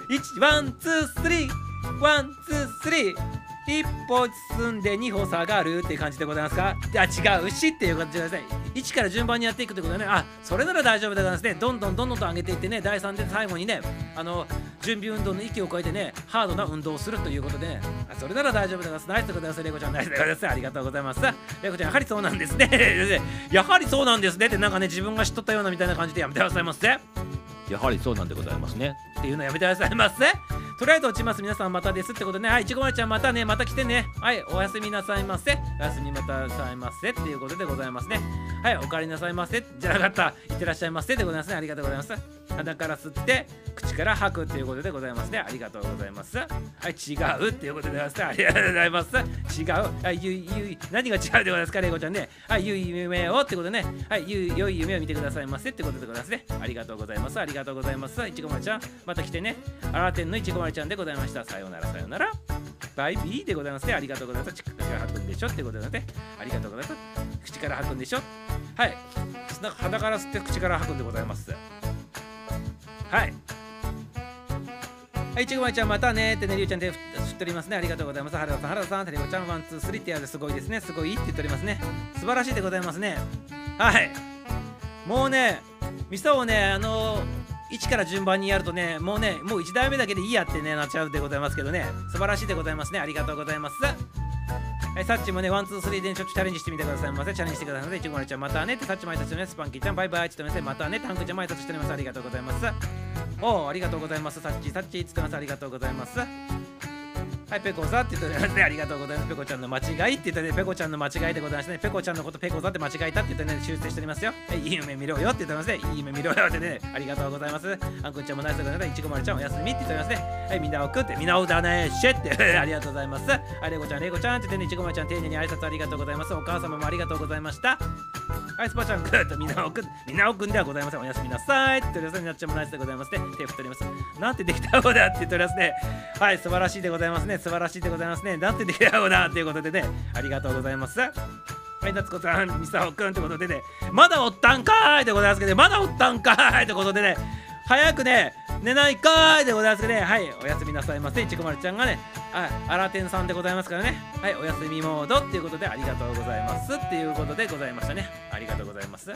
1 one two three。one two three。一歩進んで二歩下がるっていう感じでございますか？あ違う。しっていう感じでください1から順番にやっていくってことでね。あそれなら大丈夫でございますね。どんどんどんどんと上げていってね。第3で最後にねあの準備運動の息を超えてねハードな運動をするということで、ね、あそれなら大丈夫でございます。ナイスでございます。レコちゃん。ナイスでございます。ありがとうございます。レコちゃんやはりそうなんですね。やはりそうなんですね。ってなんかね自分が知っとったようなみたいな感じでやめてくださいませ。やはりそうなんでございますね。っていうのやめてくださいませとりあえず落ちます。皆さんまたですってことね。はいいちごまるちゃんまたね。また来てね。はいおやすみなさいませ。おやすみまたなさいませ。っていうことでございますね。はいお帰りなさいませ。じゃなかった。いってらっしゃいませ。でございますね。ありがとうございます。鼻から吸って口から吐くっていうことでございますね。ありがとうございます。はい違うっていうことでございますね。ありがとうございます。違う。はいゆゆ何が違うでございますかレイコちゃんね。はいゆい夢をってことね。はいゆ良い夢を見てくださいませってことでございますね。ありがとうございます。ありがとうございます。いちごまるちゃんまた来てね。あらてんのいちごまるちゃんでございましたさようならさようならバイビーでございますねありがとうございます口から吐くんでしょってことでねありがとうございます口から吐くんでしょはいなんか鼻から吸って口から吐くんでございますはいはい、ちぐまちゃんまたねってね、りゅうちゃんで振っておりますね。ありがとうございます。原田さん、原田さん、てりこちゃん、 one, two, three ってやつすごいですね。すごいって言っておりますね。素晴らしいでございますね。はい。もうね、ミサをね、あの1から順番にやるとね、もうね、もう1台目だけでいいやってね、なっちゃうでございますけどね。素晴らしいでございますね。ありがとうございます。はい、サッチもね、 one, two, three でちょっとチャレンジしてみてくださいませ。チャレンジしてくださいませ。いちごまるちゃん、またねって、サッチも挨拶してね、スパンキーちゃん、バイバイって言ってませ。またね、タンクちゃんも挨拶しております。ありがとうございます。おお、ありがとうございます。サッチ、サッチ、つってます。ありがとうございます。はい、ペコザって言っておりますね。ありがとうございます。ペコちゃんの間違いって言ってね、ペコちゃんの間違いでございますね。ペコちゃんのことペコザって間違えたって言ってね、修正しておりますよ。い、い夢見ろよって言ってますね。いい夢見ろよってね、ありがとうございます。あんくんちゃんもナイスでございます。いちごまるちゃんおやすみって言っておりますね。はい、みんなおくって、みんなおだねしって ありがとうございます。はい、レゴちゃん、レゴちゃんって言ってね、いちごまるちゃん丁寧に挨拶ありがとうございます。お母様もありがとうございました。はい、スパちゃん、ぐーっとみんなおくん、みんなおくんではございません。おやすみなさいって言っておりますね。なっちゃんもナイスでございますね。手振っております。なんてできた方だって言っておりますね。はい、素晴らしいでございますね。素晴らしいでございますね。なんてできた方だっていうことでね、ありがとうございます。はい、夏子さん、みさおくんってことでね、まだおったんかいってございますけど、ねまだおったんかーいってことでね、早くね、寝ないかーいでございますけどね、はい、おやすみなさいませ。いちこまるちゃんがね、はい、あらてんさんでございますからね、はい、おやすみモードっていうことでありがとうございますっていうことでございましたね。ありがとうございます。は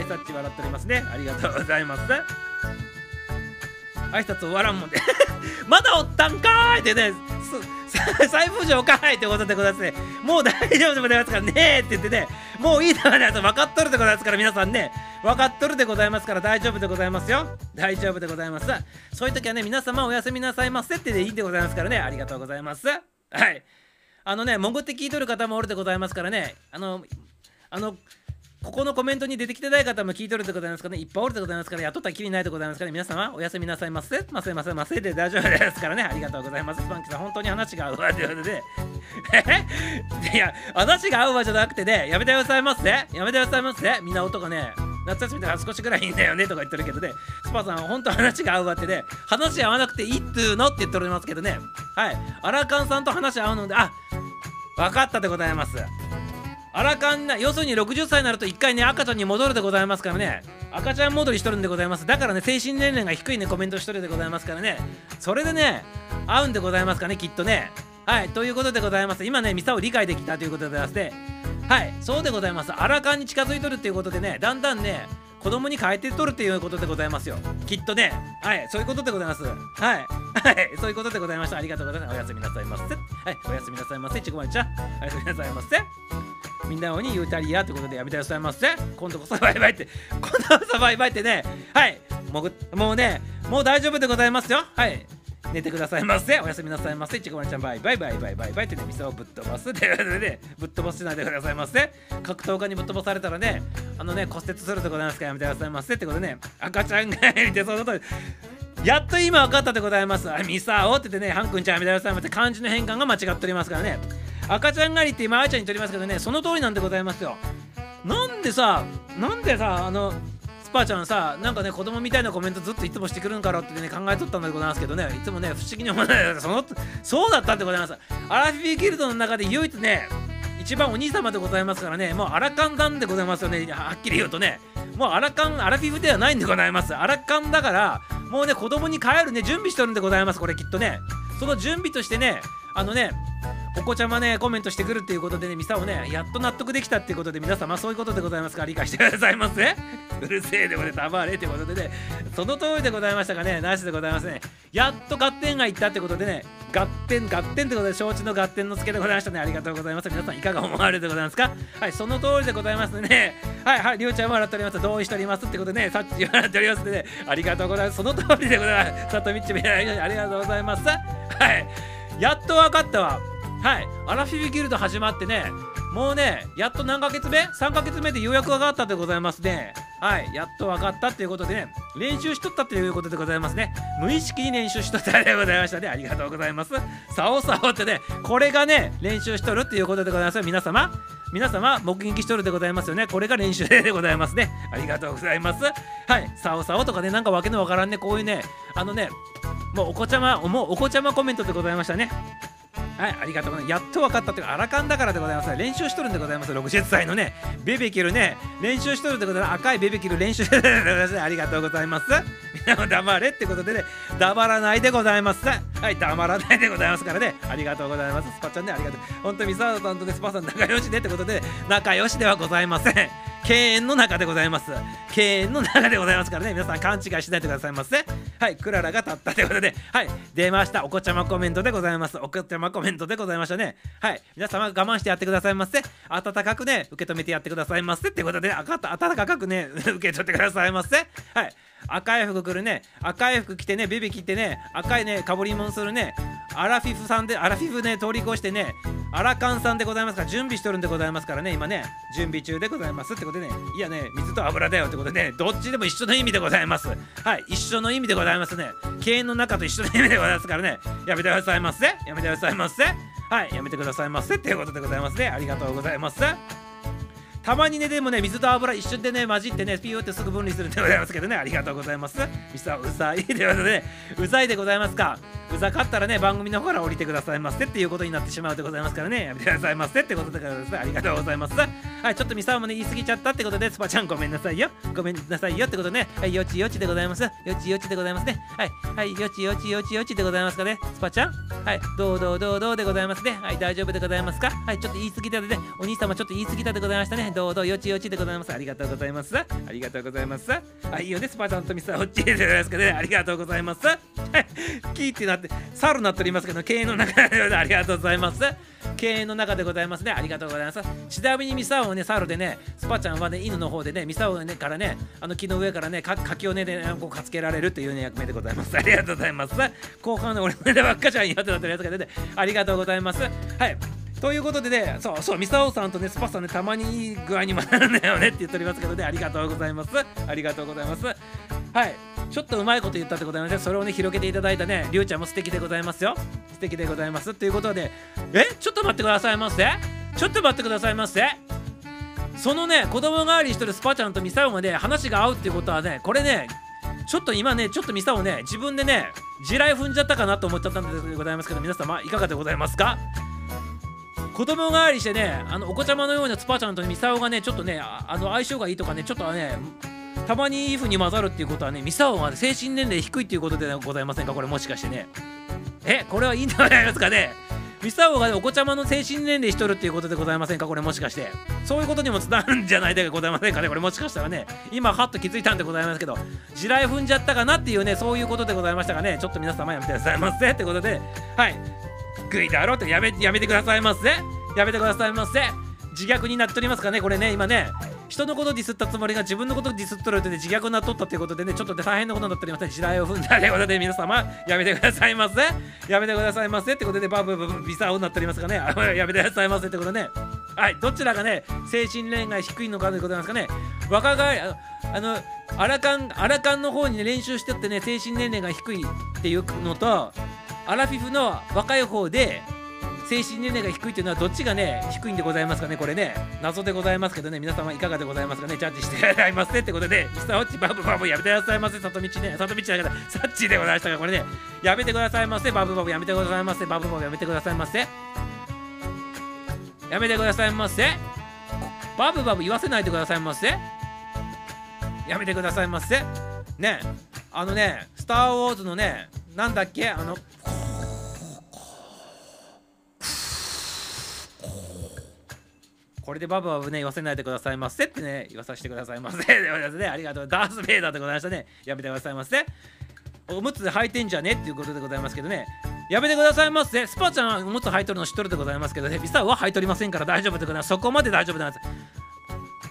い、さっち笑っておりますね。ありがとうございます。挨拶終わらんもんで まだおったんかーいってね、財布 上かいってことでございますね。もう大丈夫でございますからねって言ってね、もういいだねと分かっとるでございますから、皆さんね、分かっとるでございますから大丈夫でございますよ。大丈夫でございます。そういう時はね、皆様おやすみなさいませってでいいでございますからね、ありがとうございます。はい。あのね、潜って聞いとる方もおるでございますからね、あの、あの、ここのコメントに出てきてない方も聞いとるでございますからね、いっぱいおるでございますから、雇ったきりないでございますから、ね、皆様おやすみなさいませ、ませませませで大丈夫ですからね、ありがとうございます。スパンキさん、本当に話が合うわということで、え いや、話が合うわじゃなくてね、やめてくださいませ、やめてくださいませ、みんな音がね、夏休みから少しぐらいいいんだよねとか言ってるけどね、スパさん、本当話が合うわってね、話合わなくていいっつうのって言っておりますけどね、はい、アラカンさんと話合うので、あ分かったでございます。アラカンな要するに60歳になると1回ね赤ちゃんに戻るでございますからね。赤ちゃん戻りしとるんでございます。だからね精神年齢が低いねコメントしとるでございますからね。それでね合うんでございますかねきっとね。はいということでございます。今ねミサを理解できたということでございまして。はいそうでございます。アラカンに近づいとるっていうことでねだんだんね子供に変えてとるっていうことでございますよ。きっとね。はいそういうことでございます。はい。はいそういうことでございました。ありがとうございます。おやすみなさいませ。はいおやすみなさいませ。ちごまちゃん。おやすみなさいませ。みんなに言うたりやってことでやめてくださいませ。今度こそバイバイって。今度こそバイバイってね。はい。もぐもうねもう大丈夫でございますよ。はい。寝てくださいませ。おやすみなさいませ。ちごまちゃんバイバイバイバイバイバイってね店をぶっ飛ばす。っていうことでねぶっ飛ばしないでくださいませ。格闘家にぶっ飛ばされたらねあのね骨折するでございますか。らやめてくださいませ。ってことでね赤ちゃんがいてそのとりやっと今分かったでございます。あミサオって言ってね、ハン君ちゃんやめてくださいませ。漢字の変換が間違っておりますからね。赤ちゃん狩りって今あーちゃんにとりますけどねその通りなんでございますよ。なんでさなんでさあのスパちゃんさなんかね子供みたいなコメントずっといつもしてくるんからってね考えとったんでございますけどねいつもね不思議に思わないそのそうだったんでございます。アラフィビギルドの中で唯一ね一番お兄様でございますからねもうアラカンなんでございますよねはっきり言うとね。もうアラカンアラフィフではないんでございます。アラカンだからもうね子供に帰るね準備してるんでございますこれきっとね。その準備としてねあのねお子ちゃまねコメントしてくるっていうことでねミサをねやっと納得できたっていうことで皆様そういうことでございます。か理解してくださいませ。うるせえでございますたまれってことでね。その通りでございましたかね。なしでございますねやっと合点がいったってことでね。合点合点ってことで承知の合点のつけでございましたね。ありがとうございます。皆さんいかが思われるでございますか？はいその通りでございますね。はいはいりょうちゃんも笑っております。同意しておりますってことでねさっち笑っておりますでね。ありがとうございます。その通りでございます。さとみっちみありがとうございます。はい。やっと分かったわ。はい。アラフィビギルド始まってねもうねやっと何ヶ月目 ?3 ヶ月目でようやく分かったでございますね。はいやっと分かったっていうことでね練習しとったということでございますね。無意識に練習しとったでございましたね。ありがとうございます。さおさおってねこれがね練習しとるっていうことでございますよ。皆様。皆様目撃しとるでございますよね。これが練習でございますね。ありがとうございます。はいさおさおとかねなんかわけのわからんねこういうねあのねもうお子ちゃまもうお子ちゃまコメントでございましたね。はい、ありがとうございます。やっと分かったというか、アラカンだからでございます。練習しとるんでございます。60歳のね、ベベキルね、練習しとるんでございます。赤いベベキル練習してるんでございます。ありがとうございます。みんなも黙れってことでね、黙らないでございます。はい、黙らないでございますからね、ありがとうございます。スパちゃんね、ありがとう。本当にミサワさんとね、スパさん仲良しねってことで、仲良しではございません。敬遠の中でございます。敬遠の中でございますからね、皆さん勘違いしないでくださいませ。はい、クララが立ったということで、はい、出ました。お子ちゃまコメントでございます。お子ちゃまコメントメントでございましたね。はい、皆様我慢してやってくださいませ。温かくね、受け止めてやってくださいませ。ってことで、あかった温かくね、受け取ってくださいませ。はい。赤い服着るね。赤い服着てねベビ着てね。赤いねかぶりもんするね。アラフィフさんでアラフィフね通り越してね。アラカンさんでございますから準備しとるんでございますからね今ね。準備中でございますってことでね。いやね水と油だよってことでね。どっちでも一緒の意味でございます。はい一緒の意味でございますね。敬遠の中と一緒の意味でございますからね。やめてくださいませ。やめてくださいませ。はいやめてくださいませっていうことでございますね。ありがとうございます。たまにね、でもね、水と油一瞬でね、混じってね、ピューってすぐ分離するんでございますけどね、ありがとうございます。ミスターうざいということで、ね、うざいでございますか。うざかったらね、番組の方から降りてくださいませっていうことになってしまうでございますからね、やめてくださいませってことでございます。ありがとうございます。はい、ちょっとミサもね、言い過ぎちゃったってことで、スパちゃんごめんなさいよ。ごめんなさいよってことね、はい、よちよちでございます。よちよちでございますね。はい、はい、よちよちよちよちでございますかね、スパちゃん。はい、どうどうどうどうでございますね。はい、大丈夫でございますか。はい、ちょっと言い過ぎたでね、お兄様ちょっと言い過ぎたでございましたね。どうどうよちよちでございます。ありがとうございます。ありがとうございます。あ、いいよね、スパちゃんとミサオッチでございますけどね、ありがとうございます。キーってなって、猿なっておりますけど、経営の中でありがとうございます。経営の中でございますね。ありがとうございます。ちなみにミサオはね、猿でね、スパちゃんはね、犬の方でね、ミサオねからね、あの木の上からね、か柿をね、でこうかつけられるっていうね、役目でございます。ありがとうございます。後半の俺のネばっかじゃんよってなってやつが出て、ありがとうございます。はい。ということでね、そうそう、ミサオさんとね、スパさんね、たまにいい具合に学んだよねって言っておりますけどね、ありがとうございます。ありがとうございます。はい。ちょっとうまいこと言ったってございまして、それをね、広げていただいたね、りゅうちゃんも素敵でございますよ。素敵でございます。ということで、え？ちょっと待ってくださいませ。ちょっと待ってくださいませ。そのね、子供代わりしてるスパちゃんとミサオがね、話が合うっていうことはね、これね、ちょっと今ね、ちょっとミサオね、自分でね、地雷踏んじゃったかなと思っちゃったんでございますけど、皆様、いかがでございますか？子供代わりしてね、あのお子ちゃまのようなスパちゃんとミサオがね、ちょっとね、あの相性がいいとかね、ちょっとね、たまにいい風に混ざるっていうことはね、ミサオは精神年齢低いっていうことでございませんか、これもしかしてね。え、これはいいんでございますかね？ミサオが、ね、お子ちゃまの精神年齢しとるっていうことでございませんか？これもしかして。そういうことにもつながるんじゃないでございませんかね？これもしかしたらね今ハッと気づいたんでございますけど地雷踏んじゃったかなっていうねそういうことでございましたがね？ちょっと皆様やめてくださいませ。ってことではい。グイだろってやめやめてくださいませ。やめてくださいませ。自虐になっておりますかねこれね今ね。人のことディスったつもりが自分のことディスっとるってね自虐になっとったっていうことでねちょっと大変なことになっておりますね。地雷を踏んだということで皆様やめてくださいませ。やめてくださいませ。ってことでバブブブビサオになっておりますかね。やめてくださいませってことね。はいどちらがね精神恋愛低いのかということなんですかね。若返ああのアラカンアラカンの方にね練習してってね精神年齢が低いっていうのとアラフィフの若い方で精神年齢が低いというのはどっちがね低いんでございますかねこれね。謎でございますけどね。皆様いかがでございますかね。ジャッジしてもらいますねってことで。ミスターウォッチバブバブやめてくださいませ。里道ね里道だからサッチでございましたがこれね。やめてくださいませ。バブバブやめてくださいませ。バブバブやめてくださいませ。やめてくださいませ。バブバブ言わせないでくださいませ。やめてくださいませ。ね。あのねスター・ウォーズのねなんだっけ？あのこれでバブバブね言わせないでくださいませってね言わさせてくださいませ。でございますねありがとう。ダース・ベイダーでございましたね。やめてくださいませ。おむつ履いてんじゃねっていうことでございますけどね。やめてくださいませ。スパちゃんはおむつ履いとるの知っとるでございますけどね。ミサは履いとりませんから大丈夫でございます。そこまで大丈夫なんです。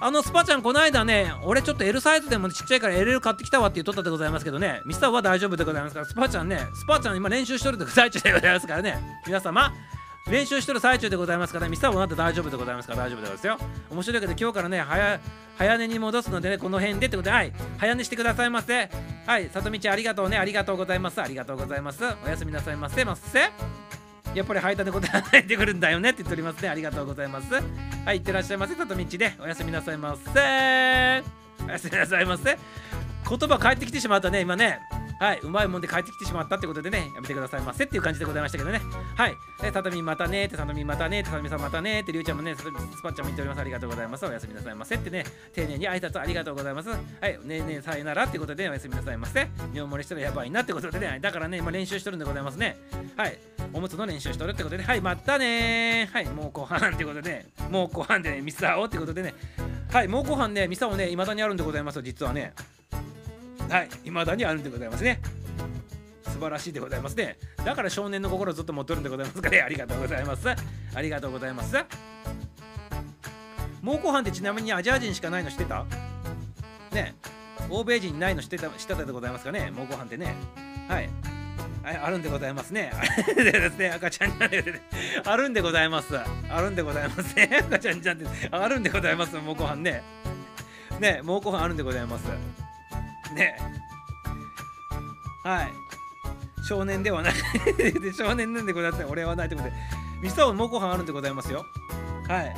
あのスパちゃんこの間ね俺ちょっと L サイズでもちっちゃいから LL 買ってきたわって言っとったでございますけどねミスターは大丈夫でございますからスパちゃんねスパちゃん今練習しとるで最中でございますからね皆様練習してる最中でございますから、ねミスターもなって大丈夫でございますから大丈夫でございますよ。面白いけど今日からね、早早寝に戻すのでね、この辺でってことで、はい、早寝してくださいませ。はい、里道ありがとうね、ありがとうございます。ありがとうございます。おやすみなさいませませ。やっぱり配達で答えてくるんだよねって言っておりますね。ありがとうございます。はい、いってらっしゃいませ、里道で。おやすみなさいませ。おやすみなさいませ。言葉返ってきてしまったね、今ね。はい、うまいもんで帰ってきてしまったってことでね、やめてくださいませっていう感じでございましたけどね。はい、えさとみまたねって、さとみまたねって、さとみさんまたねって、りゅうちゃんもね、スパッチャも言っております。ありがとうございます。おやすみなさいませってね、丁寧に挨拶ありがとうございます。はい、ねえねえさよならってことで、おやすみなさいませ。尿漏れしたらやばいなってことでね、だからね、今練習しとるんでございますね。はい、おむつの練習しとるってことで、はい、またねはい、もう後半ってことで、もう後半でね、ミスターをってことでね、はい、もう後半ね、ミサをね、いまだにあるんでございます実はね。はい、いまだにあるんでございますね。素晴らしいでございますね。だから少年の心をずっと持っとるんでございますかね。ありがとうございます。ありがとうございます。蒙古藩ってちなみにアジア人しかないの知ってた？ね欧米人にないの知ってた知ってたでございますかね蒙古藩ってね。はい。はい、あるんでございますね。でですね、赤ちゃんちゃん、あるんでございます。あるんでございますね。赤ちゃんちゃんって、あるんでございます、蒙古藩ね。ね、蒙古藩あるんでございます。ね。はい。少年ではない。で少年なんでございます俺はないということでミサオ蒙古藩あるんでございますよ。はい。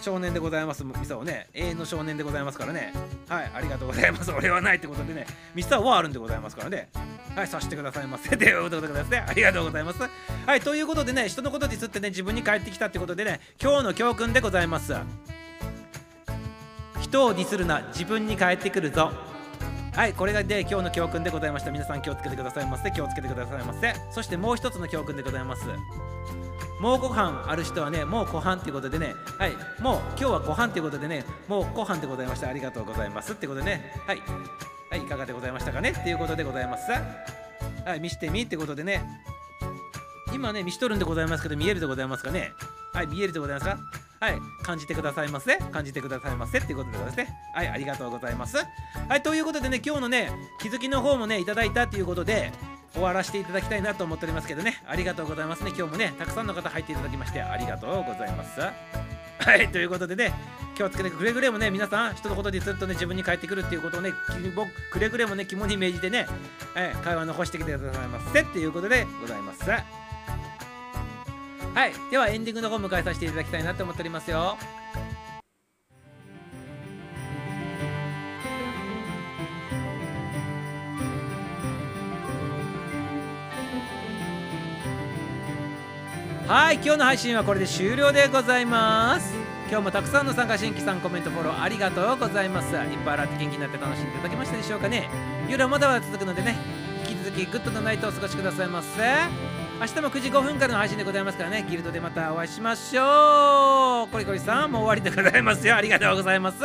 少年でございます。ミサオね。永遠の少年でございますからね。はい。ありがとうございます。俺はないってことでね。ミサオはあるんでございますからね。はい。させてくださいませ。ということでございますねありがとうございます。はい。ということでね人のことディスってね自分に返ってきたってことでね今日の教訓でございます。人をディスるな自分に返ってくるぞ。はいこれがで今日の教訓でございました。皆さん気をつけてくださいませ。気をつけてくださいませ。そしてもう一つの教訓でございます。もうご飯ある人はねもうご飯っていうことでね。はいもう今日はご飯っていうことでね。もうご飯でございました。ありがとうございます。ってことでね。はいはいいかがでございましたかね。っていうことでございます。はい見してみ。ってことでね。今ね見しとるんでございますけど見えるでございますかね？はい見えるでございますか？はい、感じてくださいませ。感じてくださいませ。っていうことでございますね。はい、ありがとうございます。はい、ということでね、今日のね、気づきの方もね、いただいたということで、終わらせていただきたいなと思っておりますけどね、ありがとうございますね。今日もね、たくさんの方入っていただきまして、ありがとうございます。はい、ということでね、気をつけてくれぐれもね、皆さん、人のことでずっとね、自分に返ってくるっていうことをね、僕くれぐれもね、肝に銘じてね、はい、会話残してきてくださいませっていうことでございます。はい、ではエンディングの方を迎えさせていただきたいなと思っておりますよ。はい。今日の配信はこれで終了でございます。今日もたくさんの参加新規さんコメントフォローありがとうございます。いっぱい洗って元気になって楽しんでいただけましたでしょうかね。夜はまだまだ続くのでね引き続き good な night をお過ごしくださいませ。明日も9時5分からの配信でございますからねギルドでまたお会いしましょう。コリコリさんもう終わりでございますよ。ありがとうございます。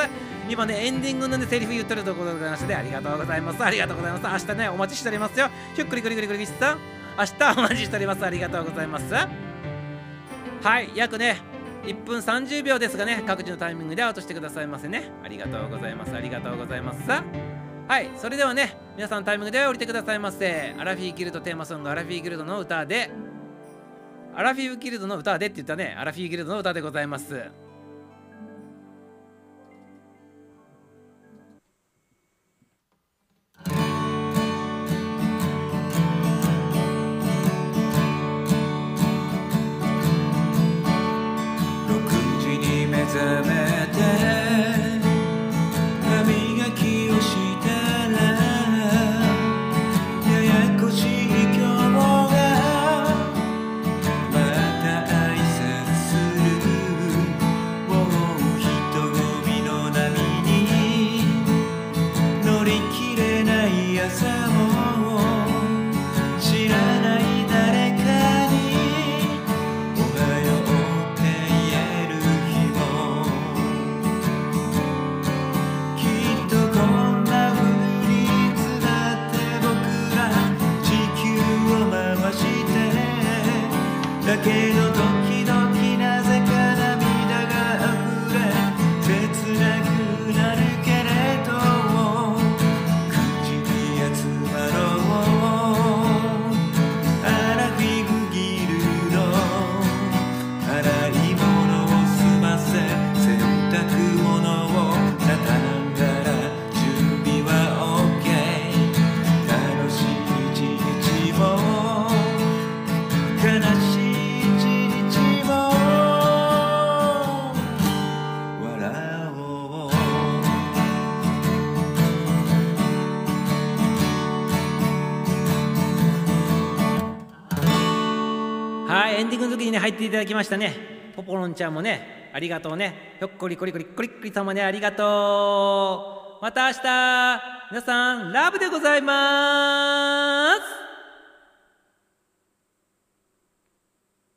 今ねエンディングのねセリフ言ってるところでございましてありがとうございます。ありがとうございます。明日ねお待ちしておりますよ。ひゅっくりくりくりくりさん明日お待ちしておりますありがとうございますはい約ね1分30秒ですがね各自のタイミングでアウトしてくださいませねありがとうございますありがとうございますはいそれではね皆さんタイミングで降りてくださいませ。アラフィーギルドテーマソングアラフィーギルドの歌で。アラフィーギルドの歌でって言ったね。アラフィーギルドの歌でございます。60に目覚め can 時にね入っていただきましたね。ポポロンちゃんもねありがとうね。ひょっこりこりこりこりこり様ねありがとう。また明日。皆さんラブでございます。